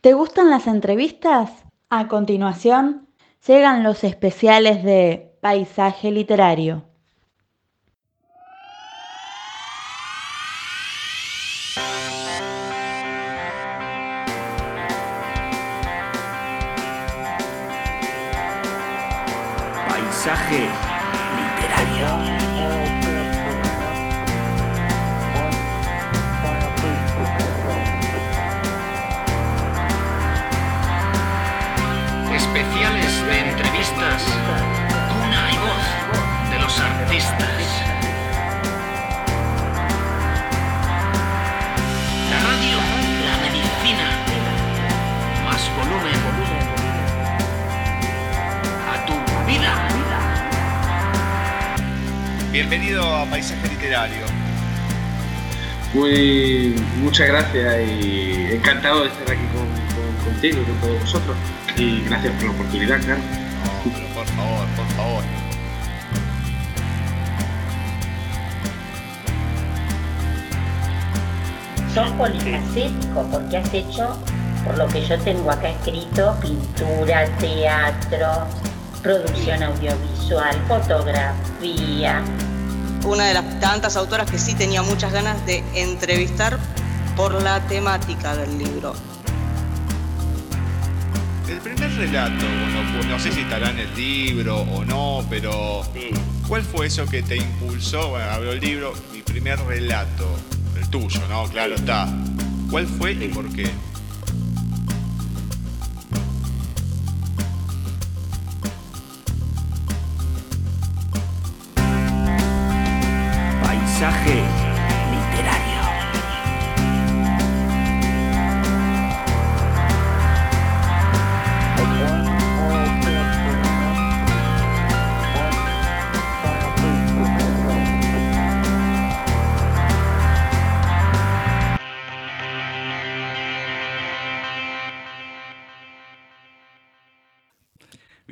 ¿Te gustan las entrevistas? A continuación, llegan los especiales de Paisaje Literario. Contigo y con todos vosotros. Y gracias por la oportunidad, claro. por favor, por favor. Sos polifacético porque has hecho, por lo que yo tengo acá escrito, pintura, teatro, producción audiovisual, fotografía, una de las tantas autoras que sí tenía muchas ganas de entrevistar por la temática del libro. Primer relato, bueno, no sé si estará en el libro o no, pero ¿cuál fue eso que te impulsó? Bueno, abro el libro, mi primer relato, el tuyo, ¿no? Claro está. ¿Cuál fue y por qué?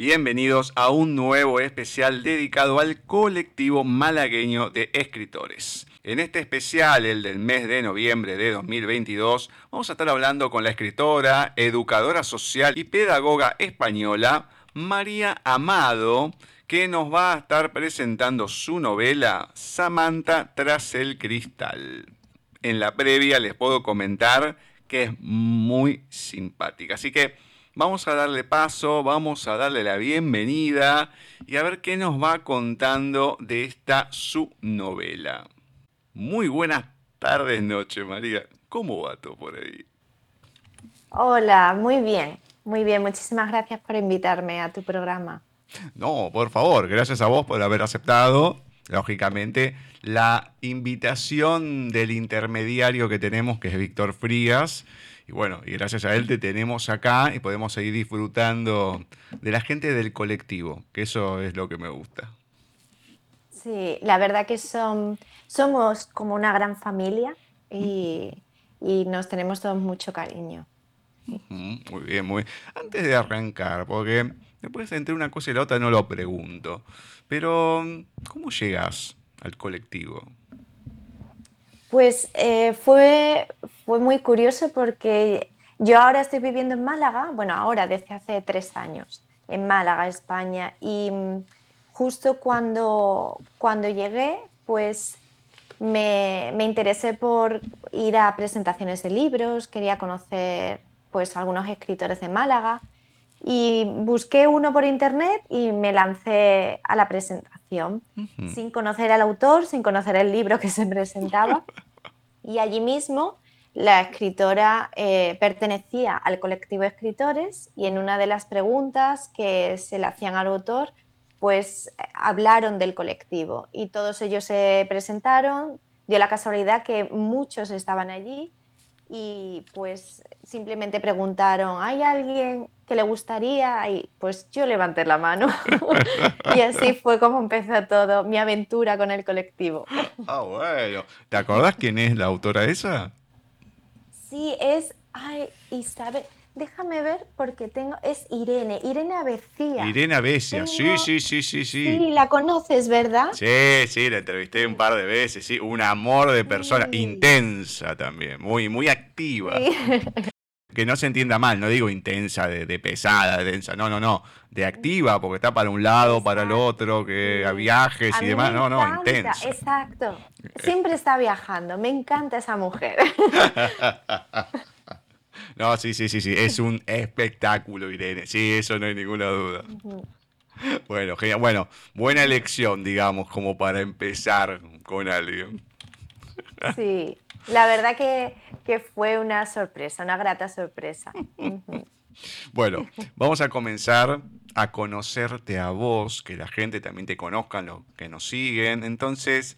Bienvenidos a un nuevo especial dedicado al colectivo malagueño de escritores. En este especial, el del mes de noviembre de 2022, vamos a estar hablando con la escritora, educadora social y pedagoga española María Amado, que nos va a estar presentando su novela Samantha tras el cristal. En la previa les puedo comentar que es muy simpática, así que Vamos a darle paso, vamos a darle la bienvenida y a ver qué nos va contando de esta su novela. Muy buenas tardes, noche, María. ¿Cómo va todo por ahí? Hola, muy bien, muy bien. Muchísimas gracias por invitarme a tu programa. No, por favor, gracias a vos por haber aceptado, lógicamente, la invitación del intermediario que tenemos, que es Víctor Frías y bueno, y gracias a él te tenemos acá y podemos seguir disfrutando de la gente del colectivo, que eso es lo que me gusta. Sí, la verdad que son, somos como una gran familia y, nos tenemos todos mucho cariño. Muy bien, muy bien. Antes de arrancar, porque después entre una cosa y la otra no lo pregunto, pero ¿cómo llegas al colectivo? Pues eh, fue, fue muy curioso porque yo ahora estoy viviendo en Málaga, bueno, ahora desde hace tres años, en Málaga, España, y mm, justo cuando, cuando llegué, pues me, me, interesé por ir a presentaciones de libros, quería conocer pues algunos escritores de Málaga. Y busqué uno por internet y me lancé a la presentación, sin conocer al autor, sin conocer el libro que se presentaba. y allí mismo la escritora eh, pertenecía al colectivo de escritores y en una de las preguntas que se le hacían al autor, pues hablaron del colectivo y todos ellos se presentaron, dio la casualidad que muchos estaban allí y pues simplemente preguntaron, ¿hay alguien que le gustaría? Y pues yo levanté la mano. y así fue como empezó todo, mi aventura con el colectivo. ah, bueno. ¿Te acordás quién es la autora esa? Sí, es, ay, Isabel, déjame ver porque tengo, es Irene, Irene Abecia. Irene Abecia, sí, sí, sí, sí, sí. Sí, la conoces, ¿verdad? Sí, sí, la entrevisté un par de veces, sí, un amor de persona, intensa también, muy, muy activa. que no se entienda mal, no digo intensa, de, pesada, de densa, no, no, no, de activa, porque está para un lado, para el otro, que a viajes y demás, no, no, intensa. Exacto, siempre está viajando, me encanta esa mujer. no, sí, sí, sí, sí, es un espectáculo, Irene, sí, eso no hay ninguna duda. Bueno, genial. Bueno, buena elección, digamos, como para empezar con alguien. Sí, la verdad que, fue una sorpresa, una grata sorpresa. Bueno, vamos a comenzar a conocerte a vos, que la gente también te conozca, los que nos siguen. Entonces,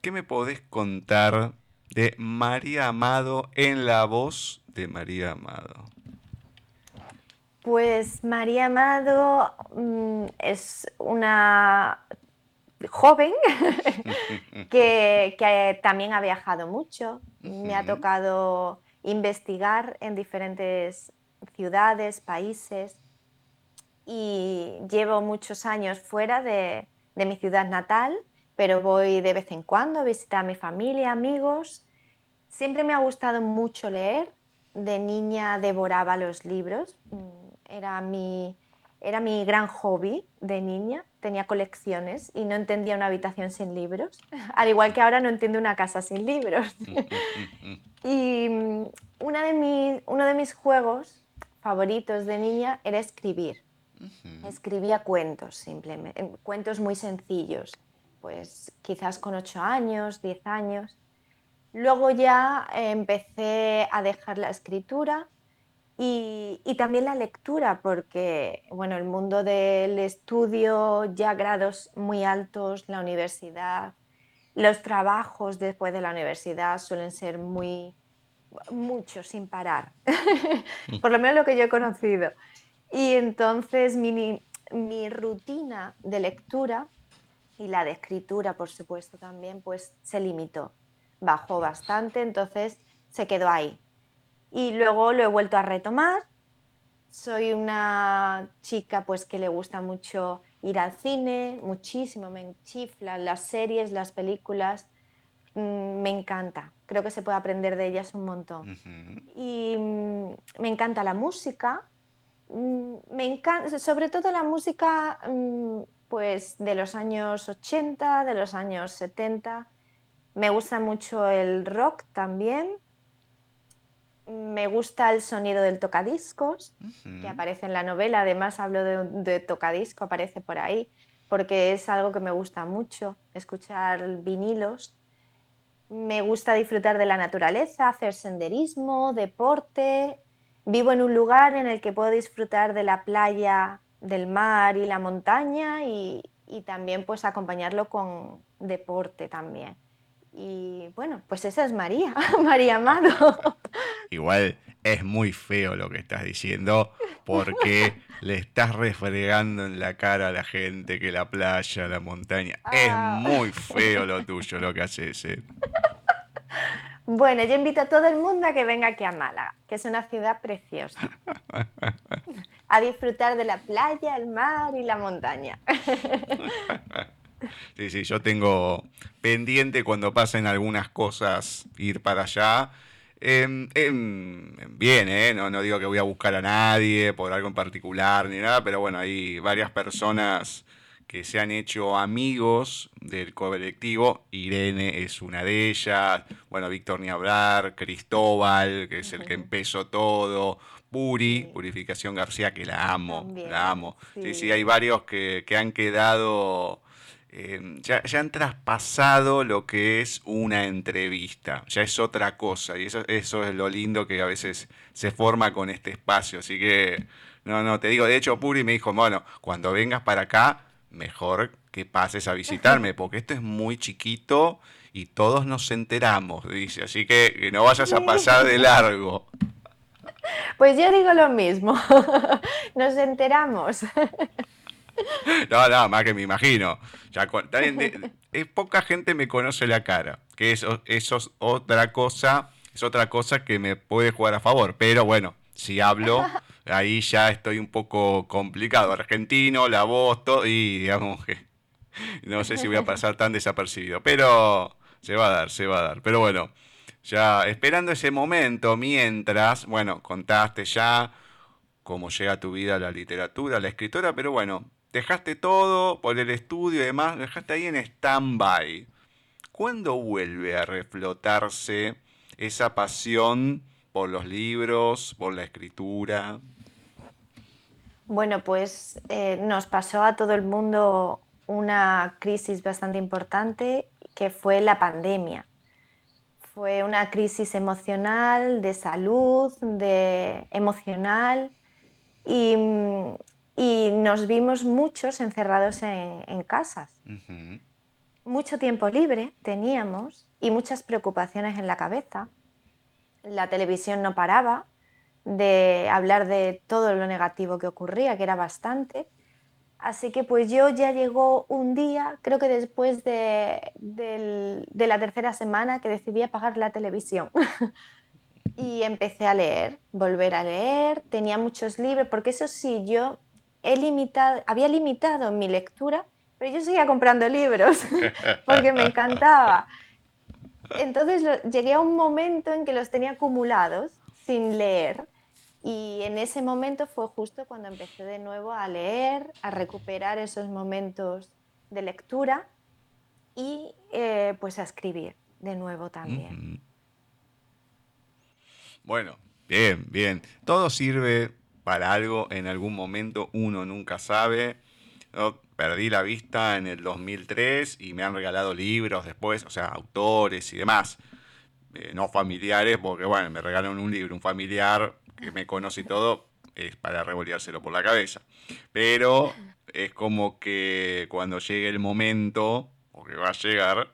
¿qué me podés contar de María Amado en la voz de María Amado? Pues María Amado mm, es una joven que, también ha viajado mucho. Me ha tocado investigar en diferentes ciudades, países y llevo muchos años fuera de, de mi ciudad natal, pero voy de vez en cuando a visitar a mi familia, amigos. Siempre me ha gustado mucho leer. De niña devoraba los libros. Mm, era mi, era mi gran hobby de niña. Tenía colecciones y no entendía una habitación sin libros. Al igual que ahora no entiendo una casa sin libros. y mm, una de uno de mis juegos favoritos de niña era escribir. Escribía cuentos, simplemente, eh, cuentos muy sencillos, pues quizás con 8 años, 10 años. Luego ya empecé a dejar la escritura y, también la lectura, porque bueno, el mundo del estudio, ya grados muy altos, la universidad, los trabajos después de la universidad suelen ser muy muchos sin parar, por lo menos lo que yo he conocido. Y entonces mi, mi rutina de lectura y la de escritura, por supuesto, también, pues se limitó, bajó bastante, entonces se quedó ahí y luego lo he vuelto a retomar. Soy una chica pues que le gusta mucho ir al cine, muchísimo, me chiflan las series, las películas, mm, me encanta. Creo que se puede aprender de ellas un montón. Y mm, me encanta la música, mm, me encanta, sobre todo la música pues de los años 80, de los años 70. Me gusta mucho el rock también me gusta el sonido del tocadiscos, que aparece en la novela. Además, hablo de, tocadisco, aparece por ahí, porque es algo que me gusta mucho, escuchar vinilos. Me gusta disfrutar de la naturaleza, hacer senderismo, deporte. Vivo en un lugar en el que puedo disfrutar de la playa, del mar y la montaña y, y también pues acompañarlo con deporte también. Y bueno, pues esa es María, María Amado. Igual es muy feo lo que estás diciendo porque le estás refregando en la cara a la gente que la playa, la montaña. Es ah. muy feo lo tuyo lo que haces. ¿eh? Bueno, yo invito a todo el mundo a que venga aquí a Málaga, que es una ciudad preciosa. A disfrutar de la playa, el mar y la montaña. Sí, sí, yo tengo pendiente cuando pasen algunas cosas ir para allá. Em, em, bien, ¿eh? no, no digo que voy a buscar a nadie por algo en particular ni nada, pero bueno, hay varias personas que se han hecho amigos del colectivo. Irene es una de ellas. Bueno, Víctor Niablar, Cristóbal, que es el que empezó todo. Puri, Purificación García, que la amo, la amo. Sí. sí, hay varios que, que han quedado Em, ya, han traspasado lo que es una entrevista, ya es otra cosa, y eso, eso es lo lindo que a veces se forma con este espacio, así que, no, no, te digo, de hecho Puri me dijo, bueno, cuando vengas para acá, mejor que pases a visitarme, porque esto es muy chiquito y todos nos enteramos, dice, así que, que no vayas a pasar de largo. Pues yo digo lo mismo, nos enteramos. No, no, más que me imagino. Ya poca gente me conoce la cara, que eso, eso es otra cosa, es otra cosa que me puede jugar a favor. Pero bueno, si hablo, ahí ya estoy un poco complicado. Argentino, la voz, todo, y digamos que no sé si voy a pasar tan desapercibido. Pero se va a dar, se va a dar. Pero bueno, ya esperando ese momento, mientras, bueno, contaste ya cómo llega a tu vida la literatura, la escritora, pero bueno, dejaste todo por el estudio y demás, dejaste ahí en stand-by. ¿Cuándo vuelve a reflotarse esa pasión por los libros, por la escritura? Bueno, pues eh, nos pasó a todo el mundo una crisis bastante importante que fue la pandemia. Fue una crisis emocional, de salud, de emocional y, nos vimos muchos encerrados en, casas. Mucho tiempo libre teníamos y muchas preocupaciones en la cabeza. La televisión no paraba de hablar de todo lo negativo que ocurría, que era bastante. Así que pues yo ya llegó un día, creo que después de, la tercera semana, que decidí apagar la televisión. y empecé a leer, volver a leer, tenía muchos libros, porque eso sí, yo he limitado, había limitado mi lectura, pero yo seguía comprando libros, porque me encantaba. Entonces llegué a un momento en que los tenía acumulados sin leer y en ese momento fue justo cuando empecé de nuevo a leer, a recuperar esos momentos de lectura y eh, pues a escribir de nuevo también. Bueno, bien, bien. Todo sirve para algo en algún momento, uno nunca sabe. Perdí la vista en el 2003 y me han regalado libros después, o sea, autores y demás. Eh, no familiares, porque bueno, me regalaron un libro, un familiar que me conoce y todo, es para revoleárselo por la cabeza. Pero es como que cuando llegue el momento, o que va a llegar,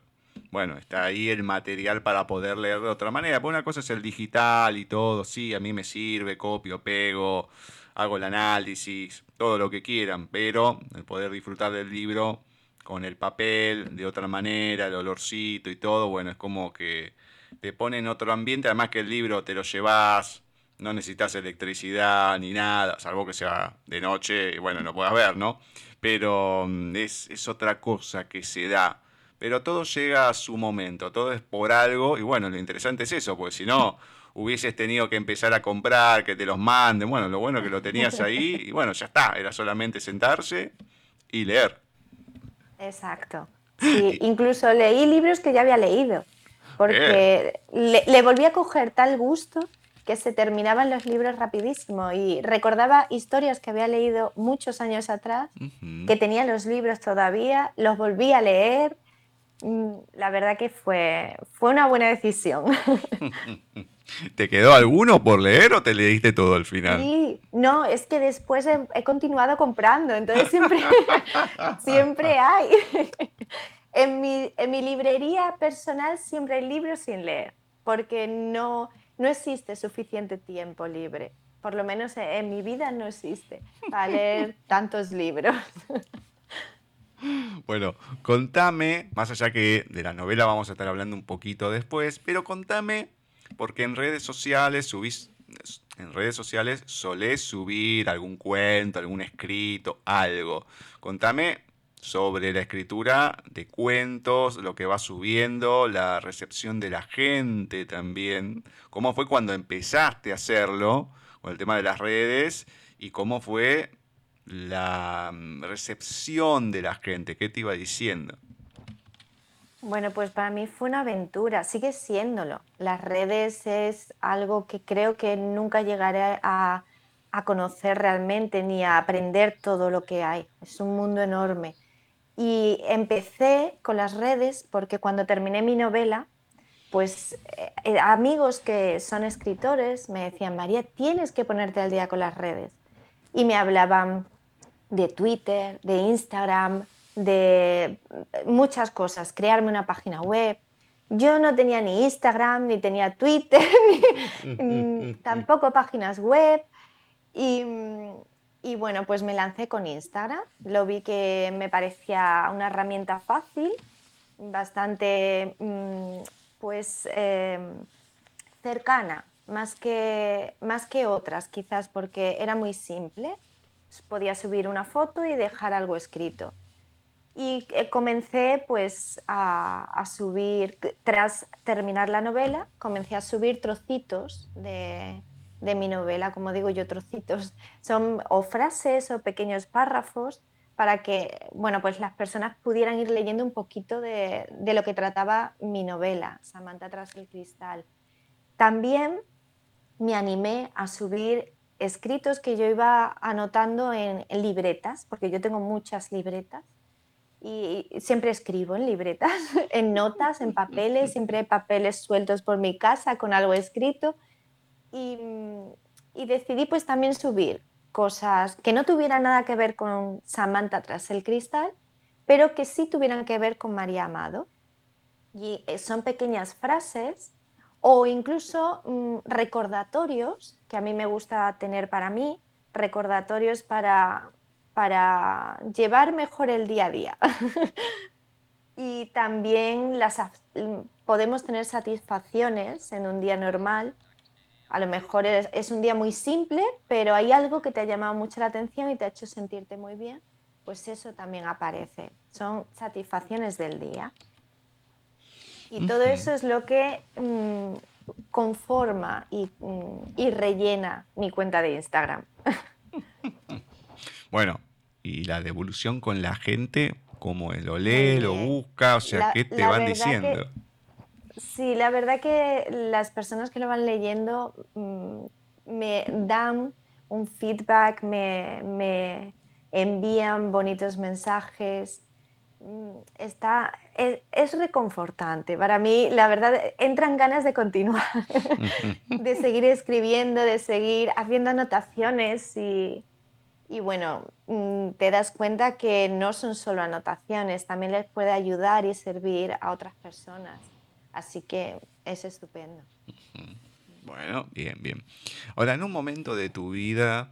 bueno, está ahí el material para poder leer de otra manera. Pues una cosa es el digital y todo, sí, a mí me sirve, copio, pego, hago el análisis, todo lo que quieran, pero el poder disfrutar del libro con el papel de otra manera, el olorcito y todo, bueno, es como que te pone en otro ambiente, además que el libro te lo llevas, no necesitas electricidad ni nada, salvo que sea de noche y bueno, no puedas ver, ¿no? Pero mm, es, es, otra cosa que se da. Pero todo llega a su momento, todo es por algo y bueno, lo interesante es eso, porque si no hubieses tenido que empezar a comprar, que te los manden, bueno, lo bueno que lo tenías ahí y bueno, ya está, era solamente sentarse y leer. Exacto. Sí, incluso leí libros que ya había leído, porque le, le volví a coger tal gusto que se terminaban los libros rapidísimo y recordaba historias que había leído muchos años atrás, que tenía los libros todavía, los volví a leer. Mm, la verdad que fue, fue una buena decisión. ¿Te quedó alguno por leer o te leíste todo al final? Sí, no, es que después he, continuado comprando, entonces siempre, siempre hay. en, mi, en mi librería personal siempre hay libros sin leer, porque no, no existe suficiente tiempo libre. Por lo menos en mi vida no existe para leer tantos libros. Bueno, contame, más allá que de la novela vamos a estar hablando un poquito después, pero contame, porque en redes sociales subís, en redes sociales solés subir algún cuento, algún escrito, algo. Contame sobre la escritura de cuentos, lo que va subiendo, la recepción de la gente también, cómo fue cuando empezaste a hacerlo con el tema de las redes y cómo fue la mm, recepción de la gente, qué te iba diciendo. Bueno, pues para mí fue una aventura, sigue siéndolo. Las redes es algo que creo que nunca llegaré a, a conocer realmente ni a aprender todo lo que hay. Es un mundo enorme y empecé con las redes porque cuando terminé mi novela, pues eh, eh, amigos que son escritores me decían, María, tienes que ponerte al día con las redes. Y me hablaban de Twitter, de Instagram, de muchas cosas, crearme una página web. Yo no tenía ni Instagram, ni tenía Twitter, ni, tampoco páginas web. Y, y bueno, pues me lancé con Instagram. Lo vi que me parecía una herramienta fácil, bastante mm, pues em, cercana, más que, más que otras quizás porque era muy simple. Podía subir una foto y dejar algo escrito. Y eh, comencé pues a, subir, tras terminar la novela, comencé a subir trocitos de, de mi novela, como digo yo, trocitos. Son o frases o pequeños párrafos para que bueno, pues las personas pudieran ir leyendo un poquito de, de lo que trataba mi novela, Samantha tras el cristal. También me animé a subir escritos que yo iba anotando en, libretas, porque yo tengo muchas libretas y siempre escribo en libretas, en notas, en papeles, siempre hay papeles sueltos por mi casa con algo escrito y, y decidí pues también subir cosas que no tuvieran nada que ver con Samantha tras el cristal, pero que sí tuvieran que ver con María Amado. Y eh, son pequeñas frases o incluso mm, recordatorios que a mí me gusta tener para mí, recordatorios para, para llevar mejor el día a día. y también las, mm, podemos tener satisfacciones en un día normal. A lo mejor es, es, un día muy simple, pero hay algo que te ha llamado mucho la atención y te ha hecho sentirte muy bien, pues eso también aparece. Son satisfacciones del día. Y todo eso es lo que mm, conforma mm, y, rellena mi cuenta de Instagram. bueno, y la devolución con la gente, como lo lee, lo busca, o sea, ¿qué te van diciendo? sí, la verdad que las personas que lo van leyendo mm, me dan un feedback, me envían bonitos mensajes, está, es, reconfortante. Para mí, la verdad, entran ganas de continuar, de seguir escribiendo, de seguir haciendo anotaciones y, y, bueno, mm, te das cuenta que no son solo anotaciones, también les puede ayudar y servir a otras personas. Así que es estupendo. Bueno, bien, bien. Ahora, en un momento de tu vida,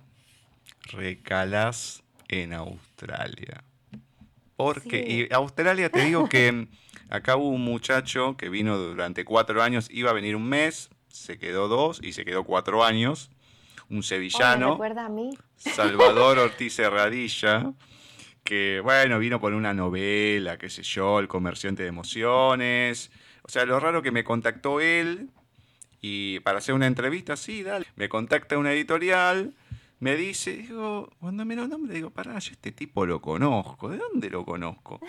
recalas en Australia. Porque, y Australia, te digo que acá hubo un muchacho que vino durante cuatro años, iba a venir un mes, se quedó dos y se quedó cuatro años. Un sevillano. a mí? Salvador Ortiz Herradilla, que, bueno, vino por una novela, qué sé yo, El comerciante de emociones. O sea, lo raro que me contactó él y para hacer una entrevista, sí, dale. Me contacta una editorial me dice, digo, cuando me lo nombre, digo, pará, yo este tipo lo conozco, ¿de dónde lo conozco?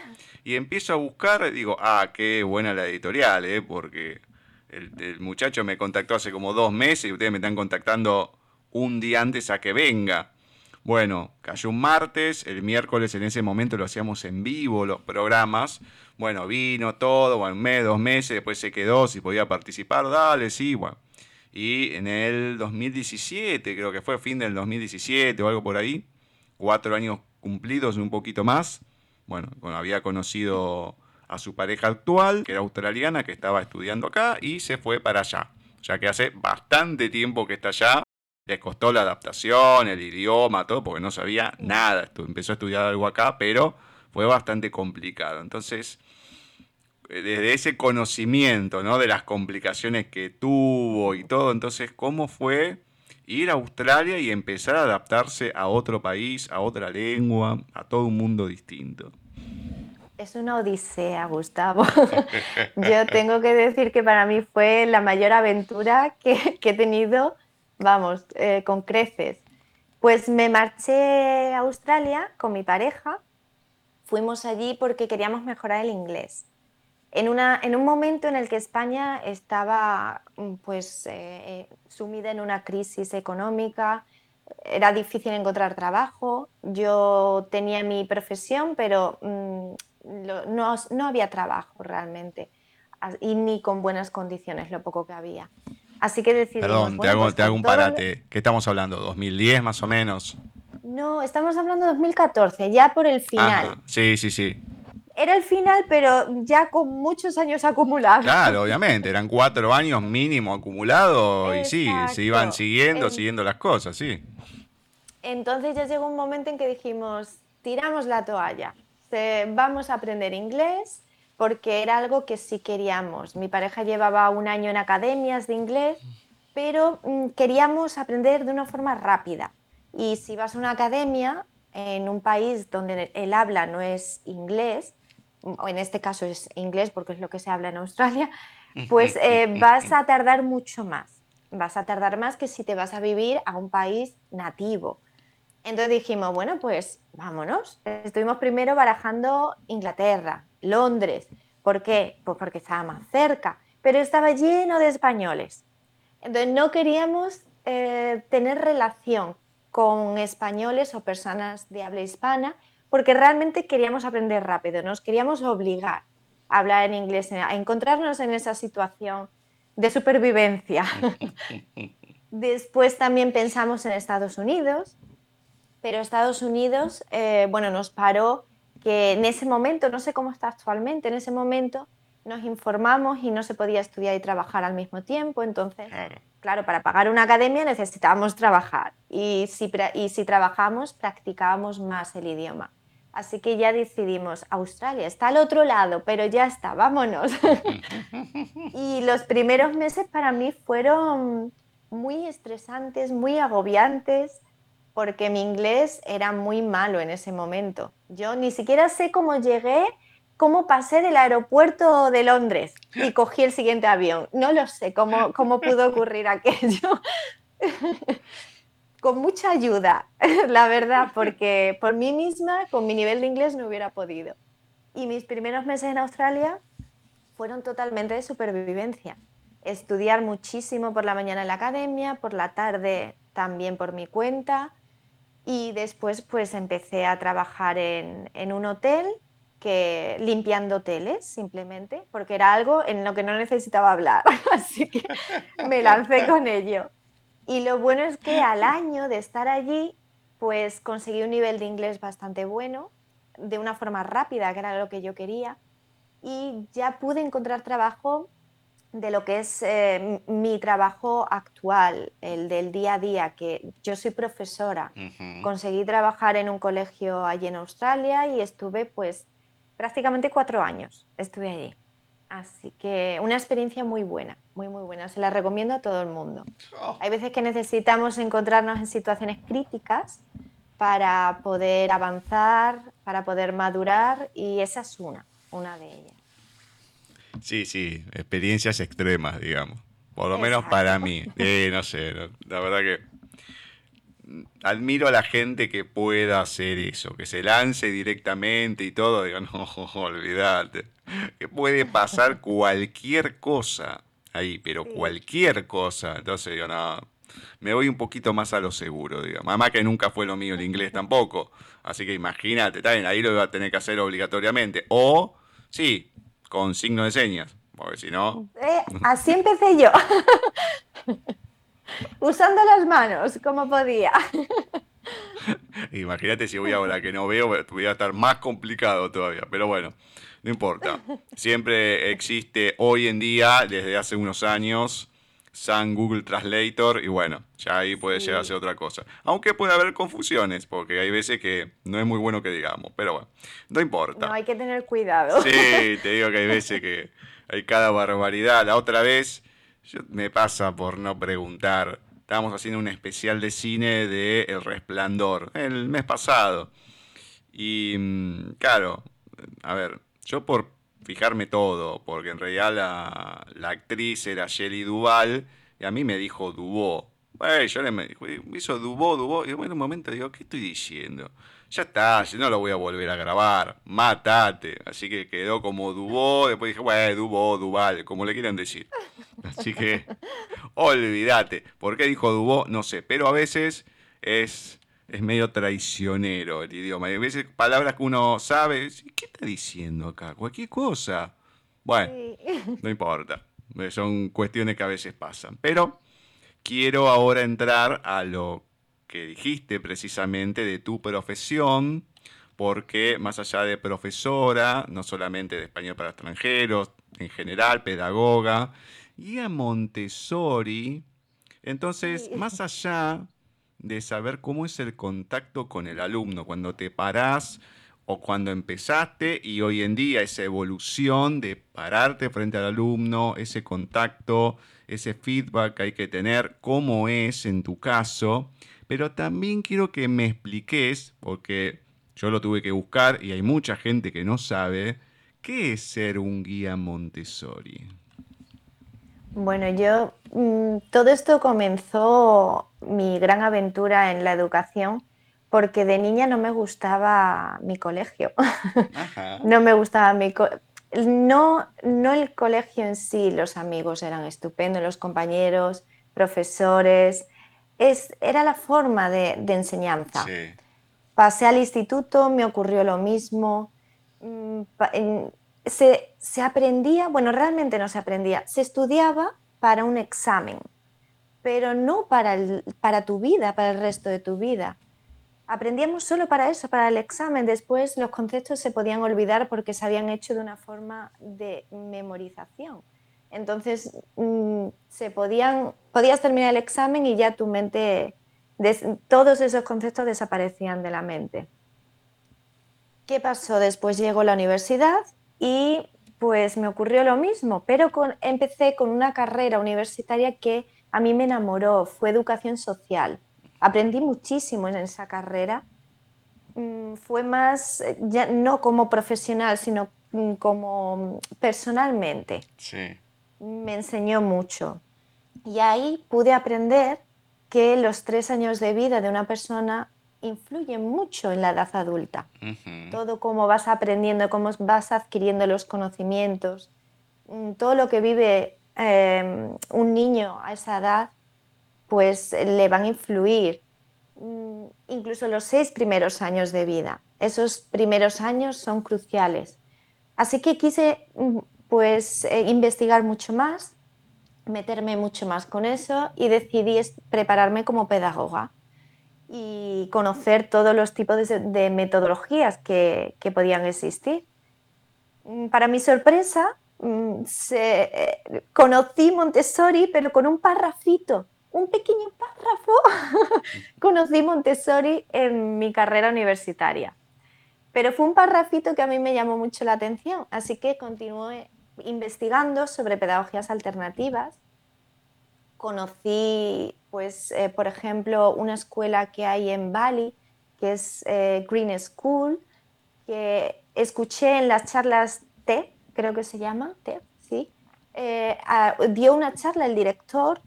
Y empiezo a buscar, digo, ah, qué buena la editorial, ¿eh? Porque el, muchacho me contactó hace como dos meses y ustedes me están contactando un día antes a que venga. Bueno, cayó un martes, el miércoles en ese momento lo hacíamos en vivo, los programas. Bueno, vino todo, un mes, dos meses, después se quedó, si podía participar, dale, sí, bueno. Y en el 2017, creo que fue fin del 2017 o algo por ahí, cuatro años cumplidos, un poquito más, bueno, había conocido a su pareja actual, que era australiana, que estaba estudiando acá, y se fue para allá. Ya que hace bastante tiempo que está allá, le costó la adaptación, el idioma, todo, porque no sabía nada. Empezó a estudiar algo acá, pero fue bastante complicado. Entonces, desde ese conocimiento, ¿no? De las complicaciones que tuvo y todo. Entonces, ¿cómo fue ir a Australia y empezar a adaptarse a otro país, a otra lengua, a todo un mundo distinto? Es una odisea, Gustavo. Yo tengo que decir que para mí fue la mayor aventura que, he tenido, vamos, eh, con creces. Pues me marché a Australia con mi pareja. Fuimos allí porque queríamos mejorar el inglés en, una, en un momento en el que España estaba mm, pues, eh, eh, sumida en una crisis económica, era difícil encontrar trabajo, yo tenía mi profesión, pero mm, no, no, había trabajo realmente, y ni con buenas condiciones, lo poco que había. Así que decidimos... Perdón, te hago, pues te hago un parate. ¿Qué estamos hablando? ¿2010 más o menos? No, estamos hablando de 2014, ya por el final. Sí, sí, sí era el final, pero ya con muchos años acumulados. Claro, obviamente, eran cuatro años mínimo acumulados y sí, se iban siguiendo, siguiendo las cosas, sí. Entonces ya llegó un momento en que dijimos, tiramos la toalla, vamos a aprender inglés porque era algo que sí queríamos. Mi pareja llevaba un año en academias de inglés, pero mm, queríamos aprender de una forma rápida. Y si vas a una academia, en un país donde el habla no es inglés, o en este caso es inglés porque es lo que se habla en Australia, pues eh, vas a tardar mucho más. Vas a tardar más que si te vas a vivir a un país nativo. Entonces dijimos, bueno, pues vámonos. Estuvimos primero barajando Inglaterra, Londres. ¿Por qué? Pues porque estaba más cerca, pero estaba lleno de españoles. Entonces no queríamos eh, tener relación con españoles o personas de habla hispana porque realmente queríamos aprender rápido, nos queríamos obligar a hablar en inglés, a encontrarnos en esa situación de supervivencia. Después también pensamos en Estados Unidos, pero Estados Unidos, eh, bueno, nos paró que en ese momento, no sé cómo está actualmente, en ese momento nos informamos y no se podía estudiar y trabajar al mismo tiempo, entonces, claro, para pagar una academia necesitábamos trabajar y si, y si trabajamos practicábamos más el idioma. Así que ya decidimos, Australia está al otro lado, pero ya está, vámonos. y los primeros meses para mí fueron muy estresantes, muy agobiantes, porque mi inglés era muy malo en ese momento. Yo ni siquiera sé cómo llegué, cómo pasé del aeropuerto de Londres y cogí el siguiente avión. No lo sé cómo, cómo pudo ocurrir aquello con mucha ayuda, la verdad, porque por mí misma, con mi nivel de inglés, no hubiera podido. Y mis primeros meses en Australia fueron totalmente de supervivencia. Estudiar muchísimo por la mañana en la academia, por la tarde también por mi cuenta y después pues empecé a trabajar en, en un hotel que limpiando hoteles simplemente, porque era algo en lo que no necesitaba hablar, así que me lancé con ello. Y lo bueno es que al año de estar allí, pues conseguí un nivel de inglés bastante bueno, de una forma rápida, que era lo que yo quería, y ya pude encontrar trabajo de lo que es eh, mi trabajo actual, el del día a día, que yo soy profesora. Conseguí trabajar en un colegio allí en Australia y estuve pues prácticamente cuatro años, estuve allí. Así que una experiencia muy buena, muy, muy buena. Se la recomiendo a todo el mundo. Oh. Hay veces que necesitamos encontrarnos en situaciones críticas para poder avanzar, para poder madurar y esa es una, una de ellas. Sí, sí, experiencias extremas, digamos. Por lo menos para mí. no sé, la verdad que admiro a la gente que pueda hacer eso, que se lance directamente y todo, digo, no, olvídate, que puede pasar cualquier cosa ahí, pero cualquier cosa. Entonces digo, no, me voy un poquito más a lo seguro, digamos. Además que nunca fue lo mío el inglés tampoco. Así que imagínate, también ahí lo iba a tener que hacer obligatoriamente. O, sí, con signo de señas, porque si no... Eh, así empecé yo. Usando las manos, como podía. Imagínate si voy ahora que no veo, voy a estar más complicado todavía. Pero bueno, no importa. Siempre existe hoy en día, desde hace unos años, San Google Translator y bueno, ya ahí puede llegar a ser otra cosa. Aunque puede haber confusiones, porque hay veces que no es muy bueno que digamos, pero bueno, no importa. No, hay que tener cuidado. Sí, te digo que hay veces que hay cada barbaridad. La otra vez me pasa por no preguntar. Estábamos haciendo un especial de cine de El Resplandor el mes pasado. Y mm, claro, a ver, yo por fijarme todo, porque en realidad la, actriz era Shelley Duval y a mí me dijo Dubó. yo le me hizo Dubó, Dubó. Y en un momento digo, ¿qué estoy diciendo? Ya está, no lo voy a volver a grabar, mátate. Así que quedó como Dubó, después dije, bueno, Dubó, Duval, como le quieran decir. Así que, olvídate. ¿Por qué dijo Dubó? No sé, pero a veces es, es medio traicionero el idioma. Hay veces palabras que uno sabe, ¿qué está diciendo acá? Cualquier cosa. Bueno, no importa. Son cuestiones que a veces pasan. Pero quiero ahora entrar a lo que dijiste precisamente de tu profesión, porque más allá de profesora, no solamente de español para extranjeros, en general, pedagoga, y a Montessori, entonces, más allá de saber cómo es el contacto con el alumno, cuando te parás o cuando empezaste y hoy en día esa evolución de pararte frente al alumno, ese contacto, ese feedback que hay que tener, cómo es en tu caso, Pero también quiero que me expliques, porque yo lo tuve que buscar y hay mucha gente que no sabe, ¿qué es ser un guía Montessori? Bueno, yo, mm, todo esto comenzó mi gran aventura en la educación porque de niña no me gustaba mi colegio. no me gustaba mi no, no el colegio en sí, los amigos eran estupendos, los compañeros, profesores, es, era la forma de, enseñanza. Pasé al instituto, me ocurrió lo mismo. Mm, se, aprendía, bueno, realmente no se aprendía, se estudiaba para un examen, pero no para, para tu vida, para el resto de tu vida. Aprendíamos solo para eso, para el examen. Después los conceptos se podían olvidar porque se habían hecho de una forma de memorización. Entonces, mm, se podían, podías terminar el examen y ya tu mente, todos esos conceptos desaparecían de la mente. ¿Qué pasó? Después llegó la universidad y pues me ocurrió lo mismo, pero empecé con una carrera universitaria que a mí me enamoró, fue educación social. Aprendí muchísimo en esa carrera. Mm, fue más, ya no como profesional, sino mm, como personalmente. Sí. Me enseñó mucho. Y ahí pude aprender que los tres años de vida de una persona influye mucho en la edad adulta. Todo cómo vas aprendiendo, cómo vas adquiriendo los conocimientos, mm, todo lo que vive em, un niño a esa edad, pues le van a influir. Mm, incluso los seis primeros años de vida. Esos primeros años son cruciales. Así que quise mm, pues eh, investigar mucho más, meterme mucho más con eso y decidí prepararme como pedagoga y conocer todos los tipos de, metodologías que, podían existir. Mm, para mi sorpresa, mm, eh, conocí Montessori, pero con un parrafito, un pequeño párrafo. conocí Montessori en mi carrera universitaria. Pero fue un parrafito que a mí me llamó mucho la atención, así que continué investigando sobre pedagogías alternativas. Conocí, pues, eh, por ejemplo, una escuela que hay en Bali, que es eh, Green School, que escuché en las charlas TED, creo que se llama, TED, sí, eh, dio una charla el director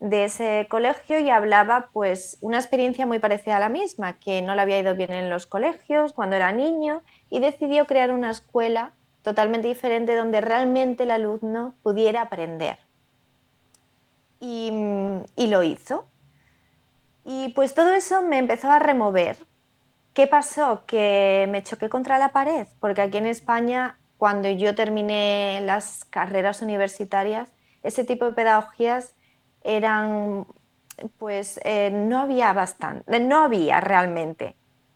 de ese colegio y hablaba pues una experiencia muy parecida a la misma, que no le había ido bien en los colegios cuando era niño y decidió crear una escuela totalmente diferente donde realmente el alumno pudiera aprender y, lo hizo. Y pues todo eso me empezó a remover. ¿Qué pasó? Que me choqué contra la pared, porque aquí en España, cuando yo terminé las carreras universitarias, ese tipo de pedagogías eran, pues eh, no había bastante, no había realmente.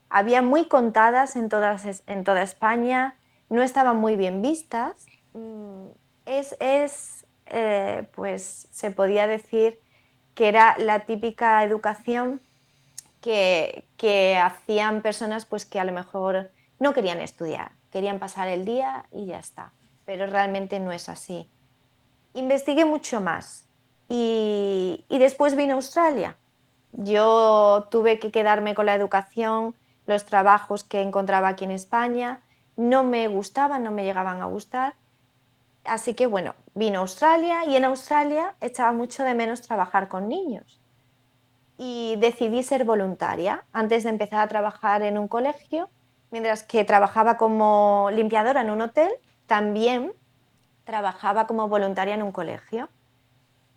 Había muy contadas en, todas, en toda España, no estaban muy bien vistas. Mm, es, es eh, pues se podía decir que era la típica educación que, hacían personas pues que a lo mejor no querían estudiar, querían pasar el día y ya está, pero realmente no es así. Investigué mucho más y, y después vine a Australia. Yo tuve que quedarme con la educación, los trabajos que encontraba aquí en España, no me gustaban, no me llegaban a gustar Así que bueno, vino a Australia y en Australia echaba mucho de menos trabajar con niños. Y decidí ser voluntaria antes de empezar a trabajar en un colegio, mientras que trabajaba como limpiadora en un hotel, también trabajaba como voluntaria en un colegio,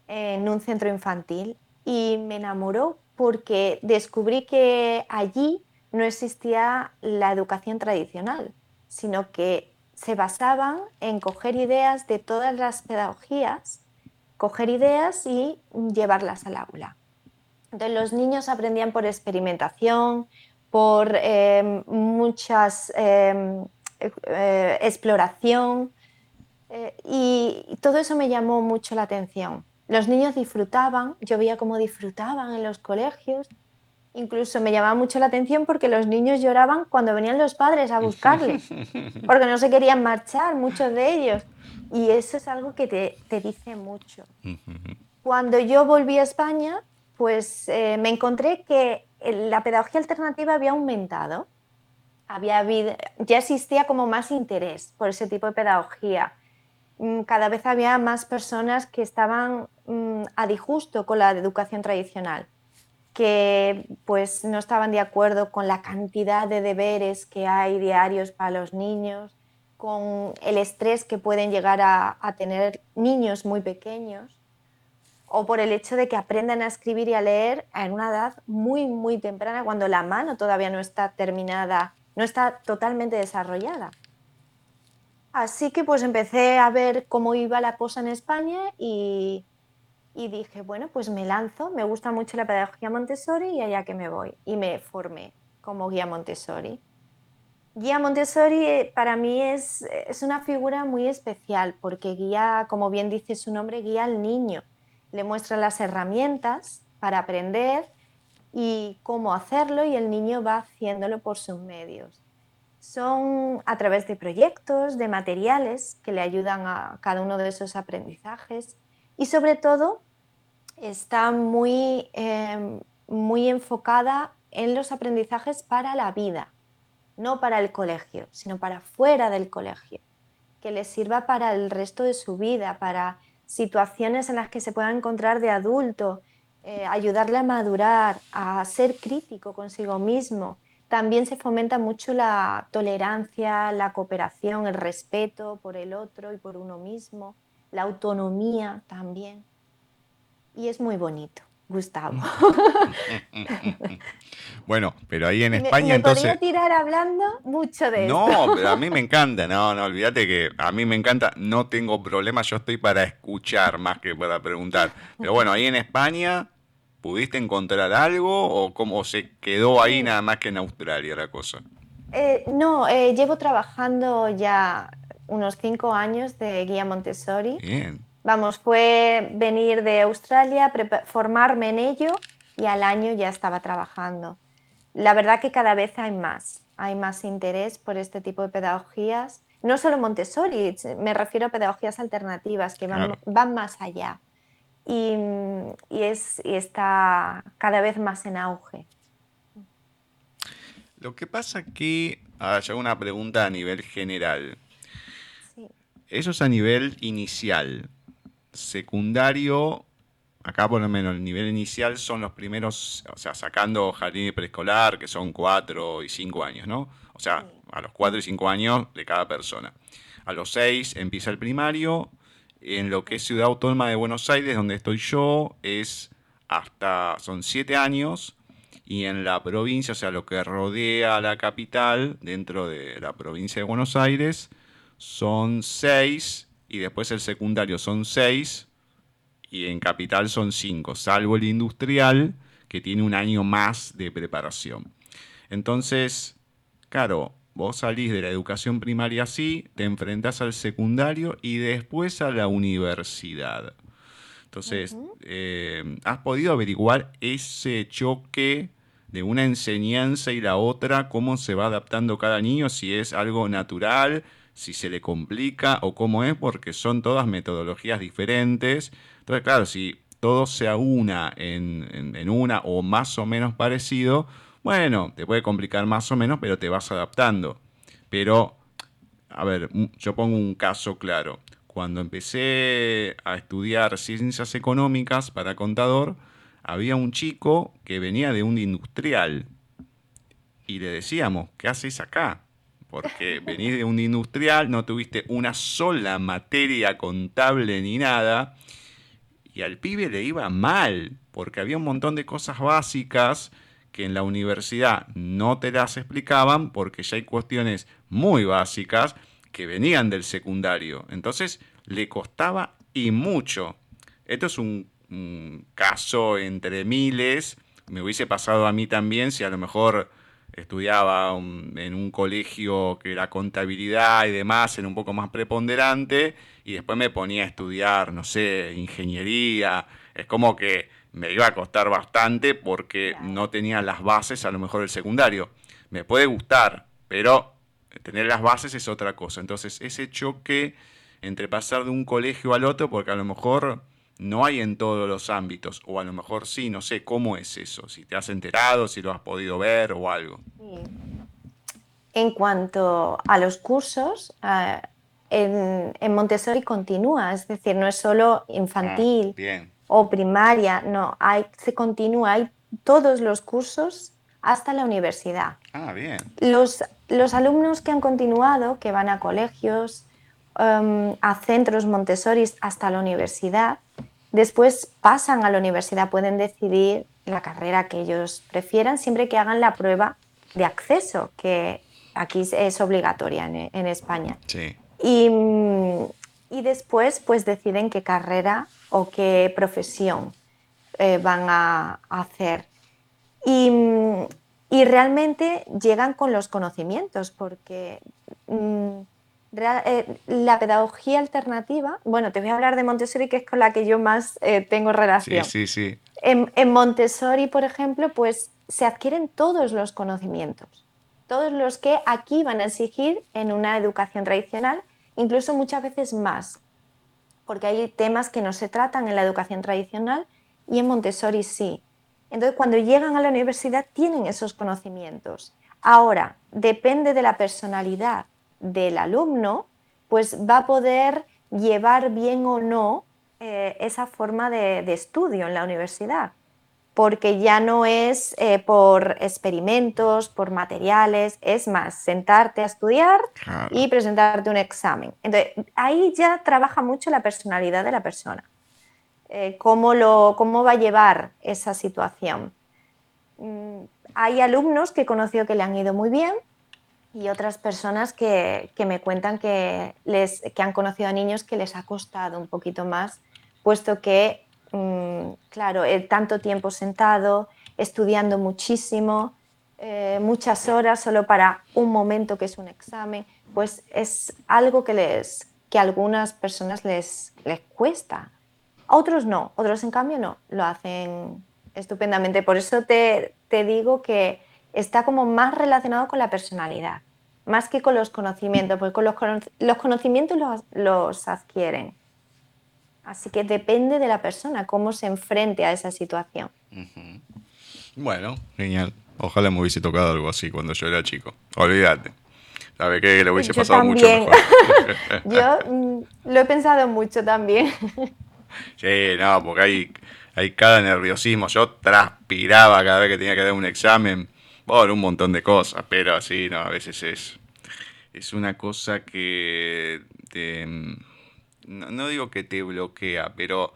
en un centro infantil. Y me enamoró porque descubrí que allí no existía la educación tradicional, sino que se basaban en coger ideas de todas las pedagogías, coger ideas y llevarlas al aula. Entonces los niños aprendían por experimentación, por em, muchas em, eh, exploración eh, y todo eso me llamó mucho la atención. Los niños disfrutaban, yo veía cómo disfrutaban en los colegios Incluso me llamaba mucho la atención porque los niños lloraban cuando venían los padres a buscarles, porque no se querían marchar, muchos de ellos. Y eso es algo que te, te dice mucho. Cuando yo volví a España, pues eh, me encontré que la pedagogía alternativa había aumentado. Había habido, ya existía como más interés por ese tipo de pedagogía. Mm, cada vez había más personas que estaban mm, a disgusto con la educación tradicional, que pues no estaban de acuerdo con la cantidad de deberes que hay diarios para los niños, con el estrés que pueden llegar a, a tener niños muy pequeños o por el hecho de que aprendan a escribir y a leer en una edad muy, muy temprana, cuando la mano todavía no está terminada, no está totalmente desarrollada. Así que pues empecé a ver cómo iba la cosa en España y, y dije, bueno, pues me lanzo, me gusta mucho la pedagogía Montessori y allá que me voy. Y me formé como guía Montessori. Guía Montessori eh, para mí es, es una figura muy especial porque guía, como bien dice su nombre, guía al niño le muestra las herramientas para aprender y cómo hacerlo y el niño va haciéndolo por sus medios. Son a través de proyectos, de materiales que le ayudan a cada uno de esos aprendizajes y sobre todo está muy, em, muy enfocada en los aprendizajes para la vida, no para el colegio, sino para fuera del colegio, que le sirva para el resto de su vida, para situaciones en las que se pueda encontrar de adulto, eh, ayudarle a madurar, a ser crítico consigo mismo. También se fomenta mucho la tolerancia, la cooperación, el respeto por el otro y por uno mismo, la autonomía también. Y es muy bonito. Gustavo. bueno, pero ahí en España me, entonces. Podría tirar hablando mucho de no, esto. No, pero a mí me encanta. No, no, olvídate que a mí me encanta. No tengo problema. Yo estoy para escuchar más que para preguntar. Pero bueno, ahí en España, ¿pudiste encontrar algo o cómo se quedó ahí nada más que en Australia la cosa? Eh, no, eh, llevo trabajando ya unos cinco años de guía Montessori. Bien Vamos, fue venir de Australia, formarme en ello y al año ya estaba trabajando. La verdad que cada vez hay más, hay más interés por este tipo de pedagogías. No solo Montessori, me refiero a pedagogías alternativas que van, más allá y, es, y está cada vez más en auge. Lo que pasa que, hay una pregunta a nivel general. Eso es a nivel inicial secundario, acá por lo menos el nivel inicial son los primeros, o sea, sacando jardín y preescolar, que son cuatro y cinco años, ¿no? O sea, a los cuatro y cinco años de cada persona. A los seis empieza el primario. En lo que es Ciudad Autónoma de Buenos Aires, donde estoy yo, es hasta, son siete años. Y en la provincia, o sea, lo que rodea a la capital, dentro de la provincia de Buenos Aires, son seis y después el secundario son seis y en capital son cinco, salvo el industrial que tiene un año más de preparación. Entonces, claro, vos salís de la educación primaria así, te enfrentás al secundario y después a la universidad. Entonces, eh, ¿has podido averiguar ese choque de una enseñanza y la otra, cómo se va adaptando cada niño, si es algo natural, si se le complica o cómo es, porque son todas metodologías diferentes. Entonces, claro, si todo se aúna en, en, una o más o menos parecido, bueno, te puede complicar más o menos, pero te vas adaptando. Pero, a ver, yo pongo un caso claro. Cuando empecé a estudiar ciencias económicas para contador, había un chico que venía de un industrial y le decíamos, ¿qué haces acá? Porque venís de un industrial, no tuviste una sola materia contable ni nada, y al pibe le iba mal, porque había un montón de cosas básicas que en la universidad no te las explicaban, porque ya hay cuestiones muy básicas que venían del secundario. Entonces le costaba y mucho. Esto es un, caso entre miles. Me hubiese pasado a mí también si a lo mejor estudiaba en un colegio que la contabilidad y demás era un poco más preponderante y después me ponía a estudiar, no sé, ingeniería. Es como que me iba a costar bastante porque no tenía las bases a lo mejor del secundario. Me puede gustar, pero tener las bases es otra cosa. Entonces ese choque entre pasar de un colegio al otro, porque a lo mejor no hay en todos los ámbitos, o a lo mejor sí, no sé cómo es eso, si te has enterado, si lo has podido ver o algo. En cuanto a los cursos, eh, en, Montessori continúa, es decir, no es solo infantil ah, o primaria, no, hay, se continúa, hay todos los cursos hasta la universidad. Ah, bien. Los, los alumnos que han continuado, que van a colegios, em, a centros Montessori hasta la universidad, después pasan a la universidad, pueden decidir la carrera que ellos prefieran siempre que hagan la prueba de acceso, que aquí es obligatoria en, España. Sí. Y, y, después pues deciden qué carrera o qué profesión eh, van a, hacer. Y, y, realmente llegan con los conocimientos, porque mm, la pedagogía alternativa, bueno, te voy a hablar de Montessori, que es con la que yo más eh, tengo relación. Sí, sí, sí. En, en Montessori, por ejemplo, pues se adquieren todos los conocimientos todos los que aquí van a exigir en una educación tradicional, incluso muchas veces más, porque hay temas que no se tratan en la educación tradicional y en Montessori sí. Entonces, cuando llegan a la universidad tienen esos conocimientos. Ahora, depende de la personalidad del alumno, pues va a poder llevar bien o no eh, esa forma de estudio en la universidad porque ya no es eh, por experimentos, por materiales, es más, sentarte a estudiar y presentarte un examen. Entonces, ahí ya trabaja mucho la personalidad de la persona, eh, cómo, lo, cómo va a llevar esa situación. Mm, hay alumnos que he conocido que le han ido muy bien y otras personas que, que me cuentan que, les, que han conocido a niños que les ha costado un poquito más, puesto que Mm, claro, eh, tanto tiempo sentado, estudiando muchísimo, eh, muchas horas solo para un momento que es un examen, pues es algo que, les, que a algunas personas les, les cuesta. A otros no, otros en cambio no, lo hacen estupendamente. Por eso te, te digo que está como más relacionado con la personalidad, más que con los conocimientos, porque con los, los conocimientos los, los adquieren Así que depende de la persona cómo se enfrente a esa situación. Bueno, genial. Ojalá me hubiese tocado algo así cuando yo era chico. Olvídate. ¿Sabe qué? Le hubiese pasado mucho mejor. yo mm, lo he pensado mucho también. sí, no, porque hay, hay cada nerviosismo. Yo transpiraba cada vez que tenía que dar un examen por un montón de cosas, pero sí, no, a veces es, es una cosa que te, no, digo que te bloquea, pero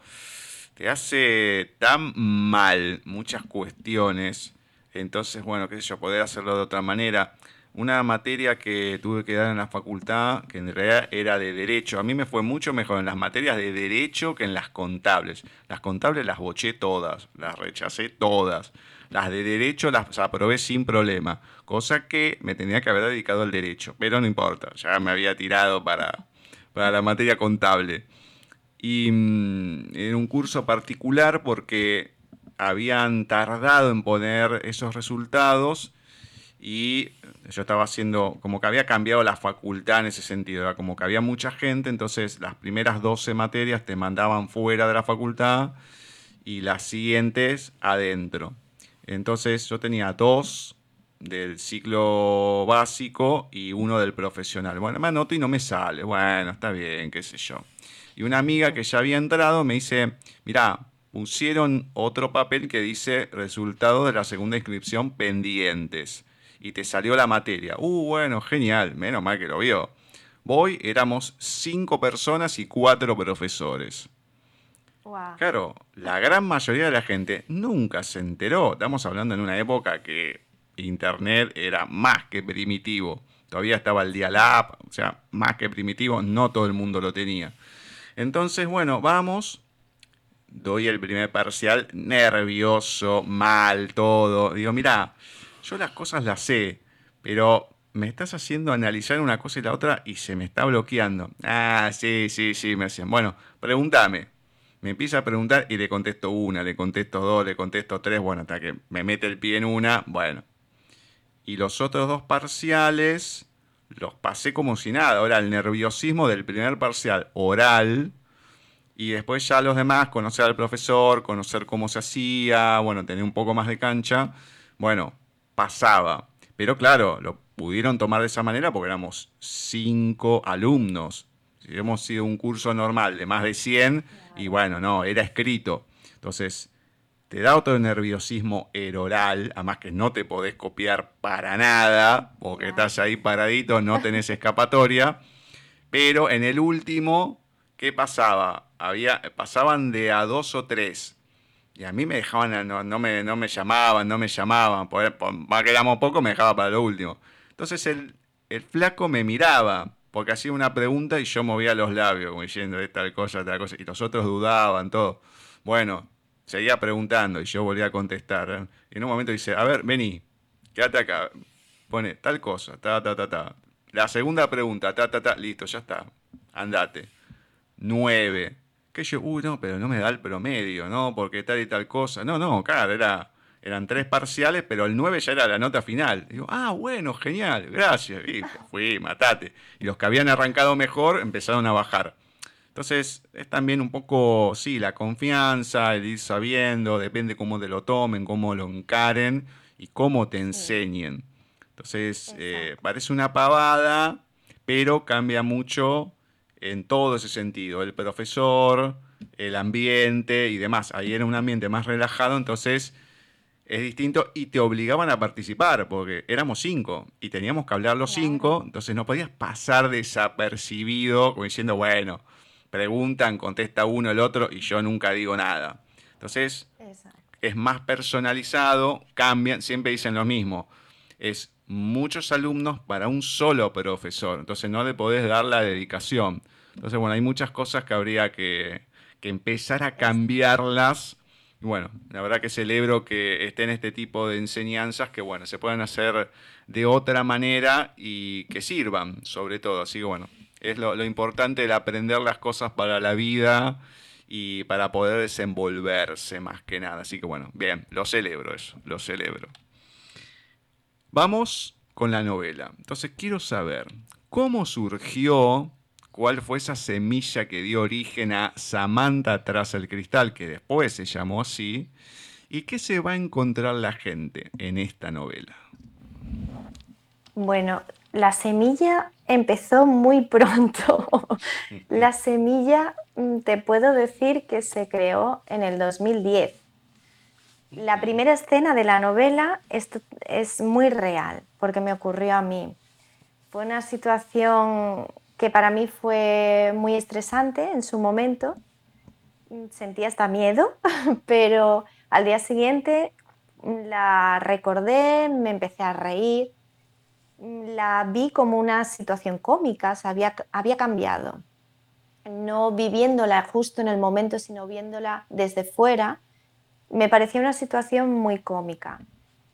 te hace tan mal muchas cuestiones. Entonces, bueno, qué sé yo, poder hacerlo de otra manera. Una materia que tuve que dar en la facultad, que en realidad era de derecho. A mí me fue mucho mejor en las materias de derecho que en las contables. Las contables las boché todas, las rechacé todas. Las de derecho las aprobé sin problema, cosa que me tenía que haber dedicado al derecho, pero no importa, ya me había tirado para, para la materia contable. Y mm, en un curso particular porque habían tardado en poner esos resultados y yo estaba haciendo, como que había cambiado la facultad en ese sentido, era como que había mucha gente, entonces las primeras 12 materias te mandaban fuera de la facultad y las siguientes adentro. Entonces yo tenía dos del ciclo básico y uno del profesional. Bueno, me anoto y no me sale. Bueno, está bien, qué sé yo. Y una amiga que ya había entrado me dice, mira, pusieron otro papel que dice resultado de la segunda inscripción pendientes. Y te salió la materia. Uh, bueno, genial, menos mal que lo vio. Voy, éramos cinco personas y cuatro profesores. Claro, la gran mayoría de la gente nunca se enteró. Estamos hablando en una época que Internet era más que primitivo. Todavía estaba el dial-up, o sea, más que primitivo, no todo el mundo lo tenía. Entonces, bueno, vamos. Doy el primer parcial nervioso, mal, todo. Digo, mira, yo las cosas las sé, pero me estás haciendo analizar una cosa y la otra y se me está bloqueando. Ah, sí, sí, sí, me hacían. Bueno, pregúntame. Me empieza a preguntar y le contesto una, le contesto dos, le contesto tres. Bueno, hasta que me mete el pie en una. Bueno, y los otros dos parciales los pasé como si nada. Ahora, el nerviosismo del primer parcial oral Y después ya los demás, conocer al profesor, conocer cómo se hacía, bueno, tener un poco más de cancha, bueno, pasaba. Pero claro, lo pudieron tomar de esa manera porque éramos cinco alumnos. Hubiéramos sido un curso normal de más de 100, y bueno, no, era escrito. Entonces, te da otro nerviosismo oral, además que no te podés copiar para nada, porque estás ahí paradito, no tenés escapatoria. Pero en el último, ¿qué pasaba? Había, pasaban de a dos o tres. Y a mí me dejaban, no, me, no me llamaban, no me llamaban. Por, más que éramos poco, me dejaba para lo último. Entonces el, el flaco me miraba, porque hacía una pregunta y yo movía los labios, como diciendo tal cosa, tal cosa. Y los otros dudaban, todo. Bueno, seguía preguntando y yo volvía a contestar. Y en un momento dice, a ver, vení, quédate acá. Pone tal cosa, ta, ta, ta, ta. La segunda pregunta, ta, ta, ta, listo, ya está. Andate. Nueve. Que yo, uy, no, pero no me da el promedio, ¿no? Porque tal y tal cosa. No, no, claro, era, eran tres parciales, pero el nueve ya era la nota final. digo, ah, bueno, genial, gracias. Y fui, matate. Y los que habían arrancado mejor empezaron a bajar. Entonces, es también un poco, sí, la confianza, el ir sabiendo, depende cómo te lo tomen, cómo lo encaren y cómo te enseñen. Entonces, eh, parece una pavada, pero cambia mucho en todo ese sentido. El profesor, el ambiente y demás. Ahí era un ambiente más relajado, entonces es distinto y te obligaban a participar, porque éramos cinco y teníamos que hablar los cinco, entonces no podías pasar desapercibido como diciendo, bueno, preguntan, contesta uno el otro y yo nunca digo nada. Entonces, es más personalizado, cambian, siempre dicen lo mismo. Es muchos alumnos para un solo profesor, entonces no le podés dar la dedicación. Entonces, bueno, hay muchas cosas que habría que, que empezar a cambiarlas. Bueno, la verdad que celebro que estén este tipo de enseñanzas que, bueno, se puedan hacer de otra manera y que sirvan, sobre todo. Así que, bueno, es lo, importante el aprender las cosas para la vida y para poder desenvolverse más que nada. Así que bueno, bien, lo celebro eso, lo celebro. Vamos con la novela. Entonces quiero saber cómo surgió, cuál fue esa semilla que dio origen a Samantha tras el cristal, que después se llamó así, y qué se va a encontrar la gente en esta novela. Bueno, la semilla empezó muy pronto. la semilla, mm, te puedo decir que se creó en el 2010. La primera escena de la novela es, es muy real, porque me ocurrió a mí. Fue una situación que para mí fue muy estresante en su momento. Sentía hasta miedo, pero al día siguiente la recordé, me empecé a reír la vi como una situación cómica, había, había cambiado. No viviéndola justo en el momento, sino viéndola desde fuera, me parecía una situación muy cómica.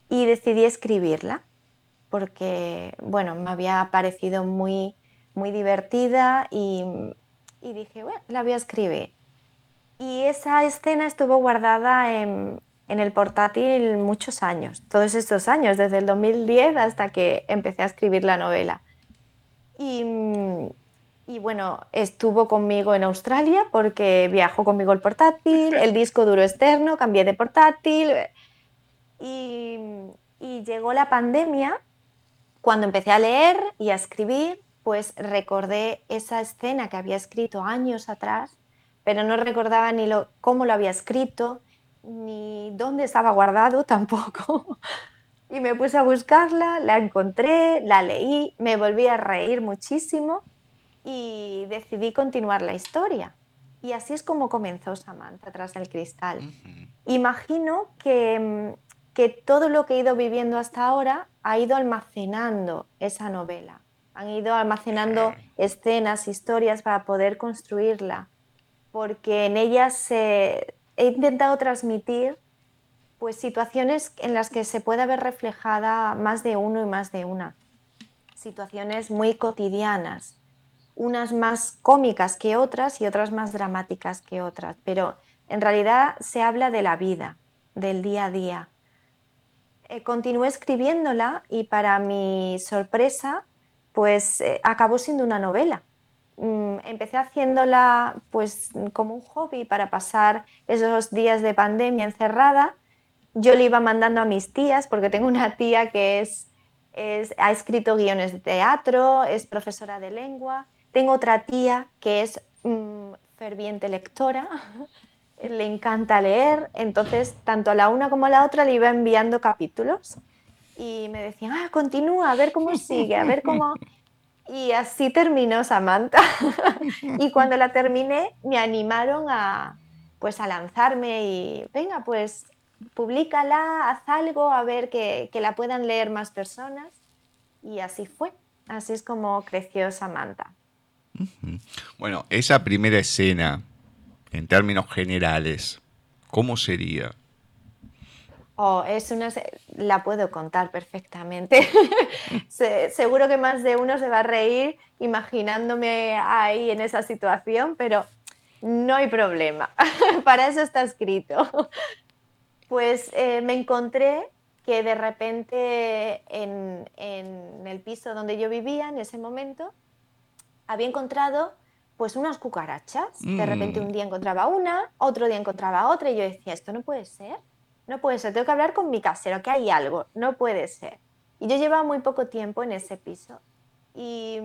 Y decidí escribirla porque, bueno, me había parecido muy, muy divertida y, dije, bueno, la voy a escribir. Y esa escena estuvo guardada en, en el portátil muchos años, todos estos años, desde el 2010 hasta que empecé a escribir la novela. Y, bueno, estuvo conmigo en Australia porque viajó conmigo el portátil, el disco duro externo, cambié de portátil y llegó la pandemia. Cuando empecé a leer y a escribir, pues recordé esa escena que había escrito años atrás, pero no recordaba ni lo, cómo lo había escrito, ni dónde estaba guardado tampoco. y me puse a buscarla, la encontré, la leí, me volví a reír muchísimo y decidí continuar la historia. Y así es como comenzó Samantha tras el cristal. Imagino que, que todo lo que he ido viviendo hasta ahora ha ido almacenando esa novela. Han ido almacenando escenas, historias para poder construirla, porque en ella se, he intentado transmitir pues situaciones en las que se puede ver reflejada más de uno y más de una. Situaciones muy cotidianas, unas más cómicas que otras y otras más dramáticas que otras, pero en realidad se habla de la vida, del día a día. Eh, continué escribiéndola y para mi sorpresa, pues eh, acabó siendo una novela mm, empecé haciéndola pues como un hobby para pasar esos días de pandemia encerrada. Yo le iba mandando a mis tías, porque tengo una tía que es, ha escrito guiones de teatro, es profesora de lengua. Tengo otra tía que es mm, ferviente lectora, le encanta leer, entonces tanto a la una como a la otra le iba enviando capítulos y me decían, ah, continúa, a ver cómo sigue, a ver cómo... Y así terminó Samantha. y cuando la terminé, me animaron a, pues, a lanzarme y, venga, pues, públicala, haz algo, a ver que, que la puedan leer más personas. Y así fue. Así es como creció Samantha. Bueno, esa primera escena, en términos generales, ¿cómo sería? Oh, es una, la puedo contar perfectamente. seguro que más de uno se va a reír imaginándome ahí en esa situación, pero no hay problema. Para eso está escrito. Pues eh, me encontré que de repente en, en, el piso donde yo vivía en ese momento había encontrado pues unas cucarachas. De repente mm. un día encontraba una, otro día encontraba otra y yo decía, esto no puede ser no puede ser, tengo que hablar con mi casero, que hay algo, no puede ser. Y yo llevaba muy poco tiempo en ese piso. Y,